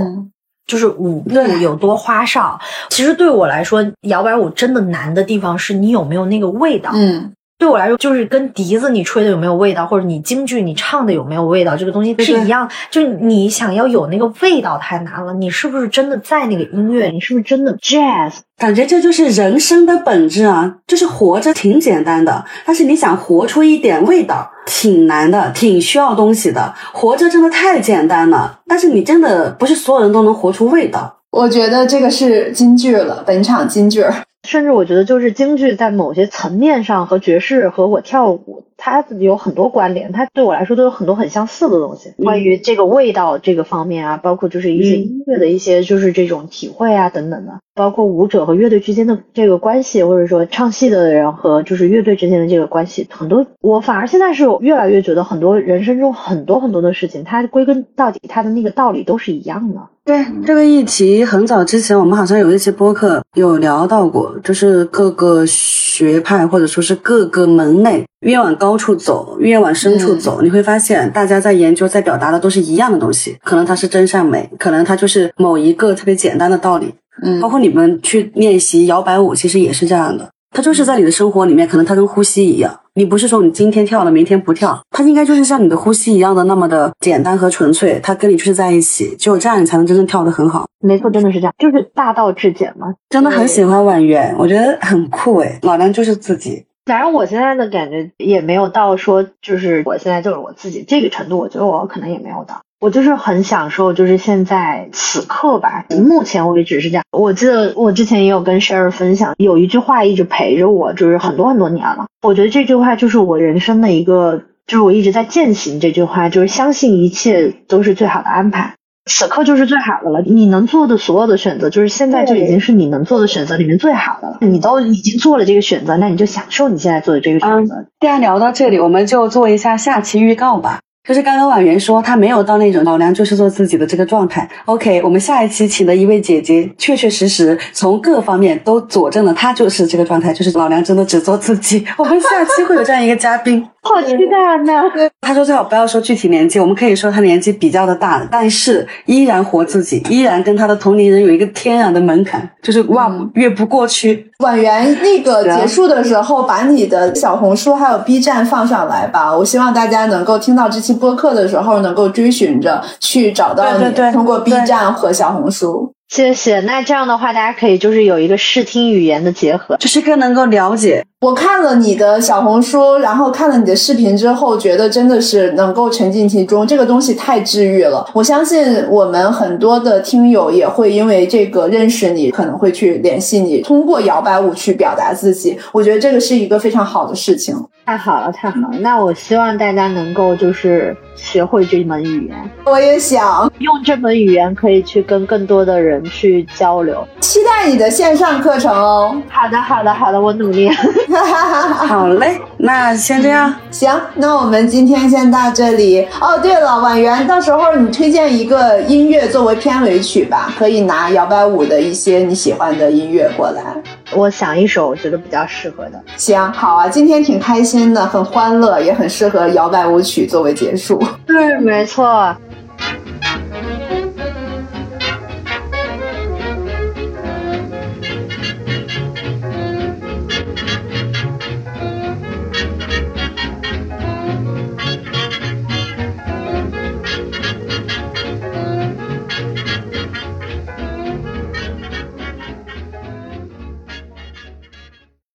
就是舞步有多花哨。其实对我来说，摇摆舞真的难的地方是你有没有那个味道。嗯。对我来说，就是跟笛子你吹的有没有味道，或者你京剧你唱的有没有味道，这个东西是一样。就你想要有那个味道太难了，你是不是真的在那个音乐？你是不是真的 jazz？感觉这就是人生的本质啊！就是活着挺简单的，但是你想活出一点味道，挺难的，挺需要东西的。活着真的太简单了，但是你真的不是所有人都能活出味道。我觉得这个是金句了，本场金句。甚至我觉得，就是京剧在某些层面上和爵士和我跳舞，它有很多关联，它对我来说都有很多很相似的东西。关于这个味道这个方面啊，包括就是一些音乐的一些就是这种体会啊等等的，包括舞者和乐队之间的这个关系，或者说唱戏的人和就是乐队之间的这个关系，很多我反而现在是越来越觉得，很多人生中很多很多的事情，它归根到底它的那个道理都是一样的。对这个议题，很早之前我们好像有一期播客有聊到过，就是各个学派或者说是各个门类越往高处走，越往深处走，你会发现大家在研究、在表达的都是一样的东西。可能它是真善美，可能它就是某一个特别简单的道理。嗯，包括你们去练习摇摆舞，其实也是这样的。它就是在你的生活里面，可能它跟呼吸一样。你不是说你今天跳了，明天不跳，它应该就是像你的呼吸一样的那么的简单和纯粹。它跟你就是在一起，只有这样你才能真正跳得很好。没错，真的是这样，就是大道至简嘛。真的很喜欢婉媛，我觉得很酷诶。老娘就是自己。反正我现在的感觉也没有到说，就是我现在就是我自己这个程度，我觉得我可能也没有到。我就是很享受，就是现在此刻吧。目前为止是这样。我记得我之前也有跟 Sherry 分享，有一句话一直陪着我，就是很多很多年了。我觉得这句话就是我人生的一个，就是我一直在践行这句话，就是相信一切都是最好的安排，此刻就是最好的了。你能做的所有的选择，就是现在就已经是你能做的选择里面最好的了。你都已经做了这个选择，那你就享受你现在做的这个选择。既然聊到这里，我们就做一下下期预告吧。就是刚刚婉媛说她没有到那种老娘就是做自己的这个状态。OK，我们下一期请的一位姐姐，确确实实从各方面都佐证了她就是这个状态，就是老娘真的只做自己。我们下期会有这样一个嘉宾。好期待呢！他说最好不要说具体年纪，我们可以说他年纪比较的大，但是依然活自己，依然跟他的同龄人有一个天然的门槛，就是哇越不过去。婉媛，那个结束的时候把你的小红书还有 B 站放上来吧，我希望大家能够听到这期播客的时候能够追寻着去找到你，通过 B 站和小红书。谢谢。那这样的话，大家可以就是有一个视听语言的结合，就是更能够了解。我看了你的小红书，然后看了你的视频之后，觉得真的是能够沉浸其中，这个东西太治愈了。我相信我们很多的听友也会因为这个认识你，可能会去联系你，通过摇摆舞去表达自己。我觉得这个是一个非常好的事情。太好了，太好了。那我希望大家能够就是学会这门语言。我也想用这门语言，可以去跟更多的人去交流。期待你的线上课程哦。好的，好的，好的，我努力。好嘞，那先这样。行，那我们今天先到这里。哦，对了，婉媛，到时候你推荐一个音乐作为片尾曲吧，可以拿摇摆舞的一些你喜欢的音乐过来。我想一首我觉得比较适合的。行，好啊，今天挺开心的，很欢乐，也很适合摇摆舞曲作为结束。对，没错。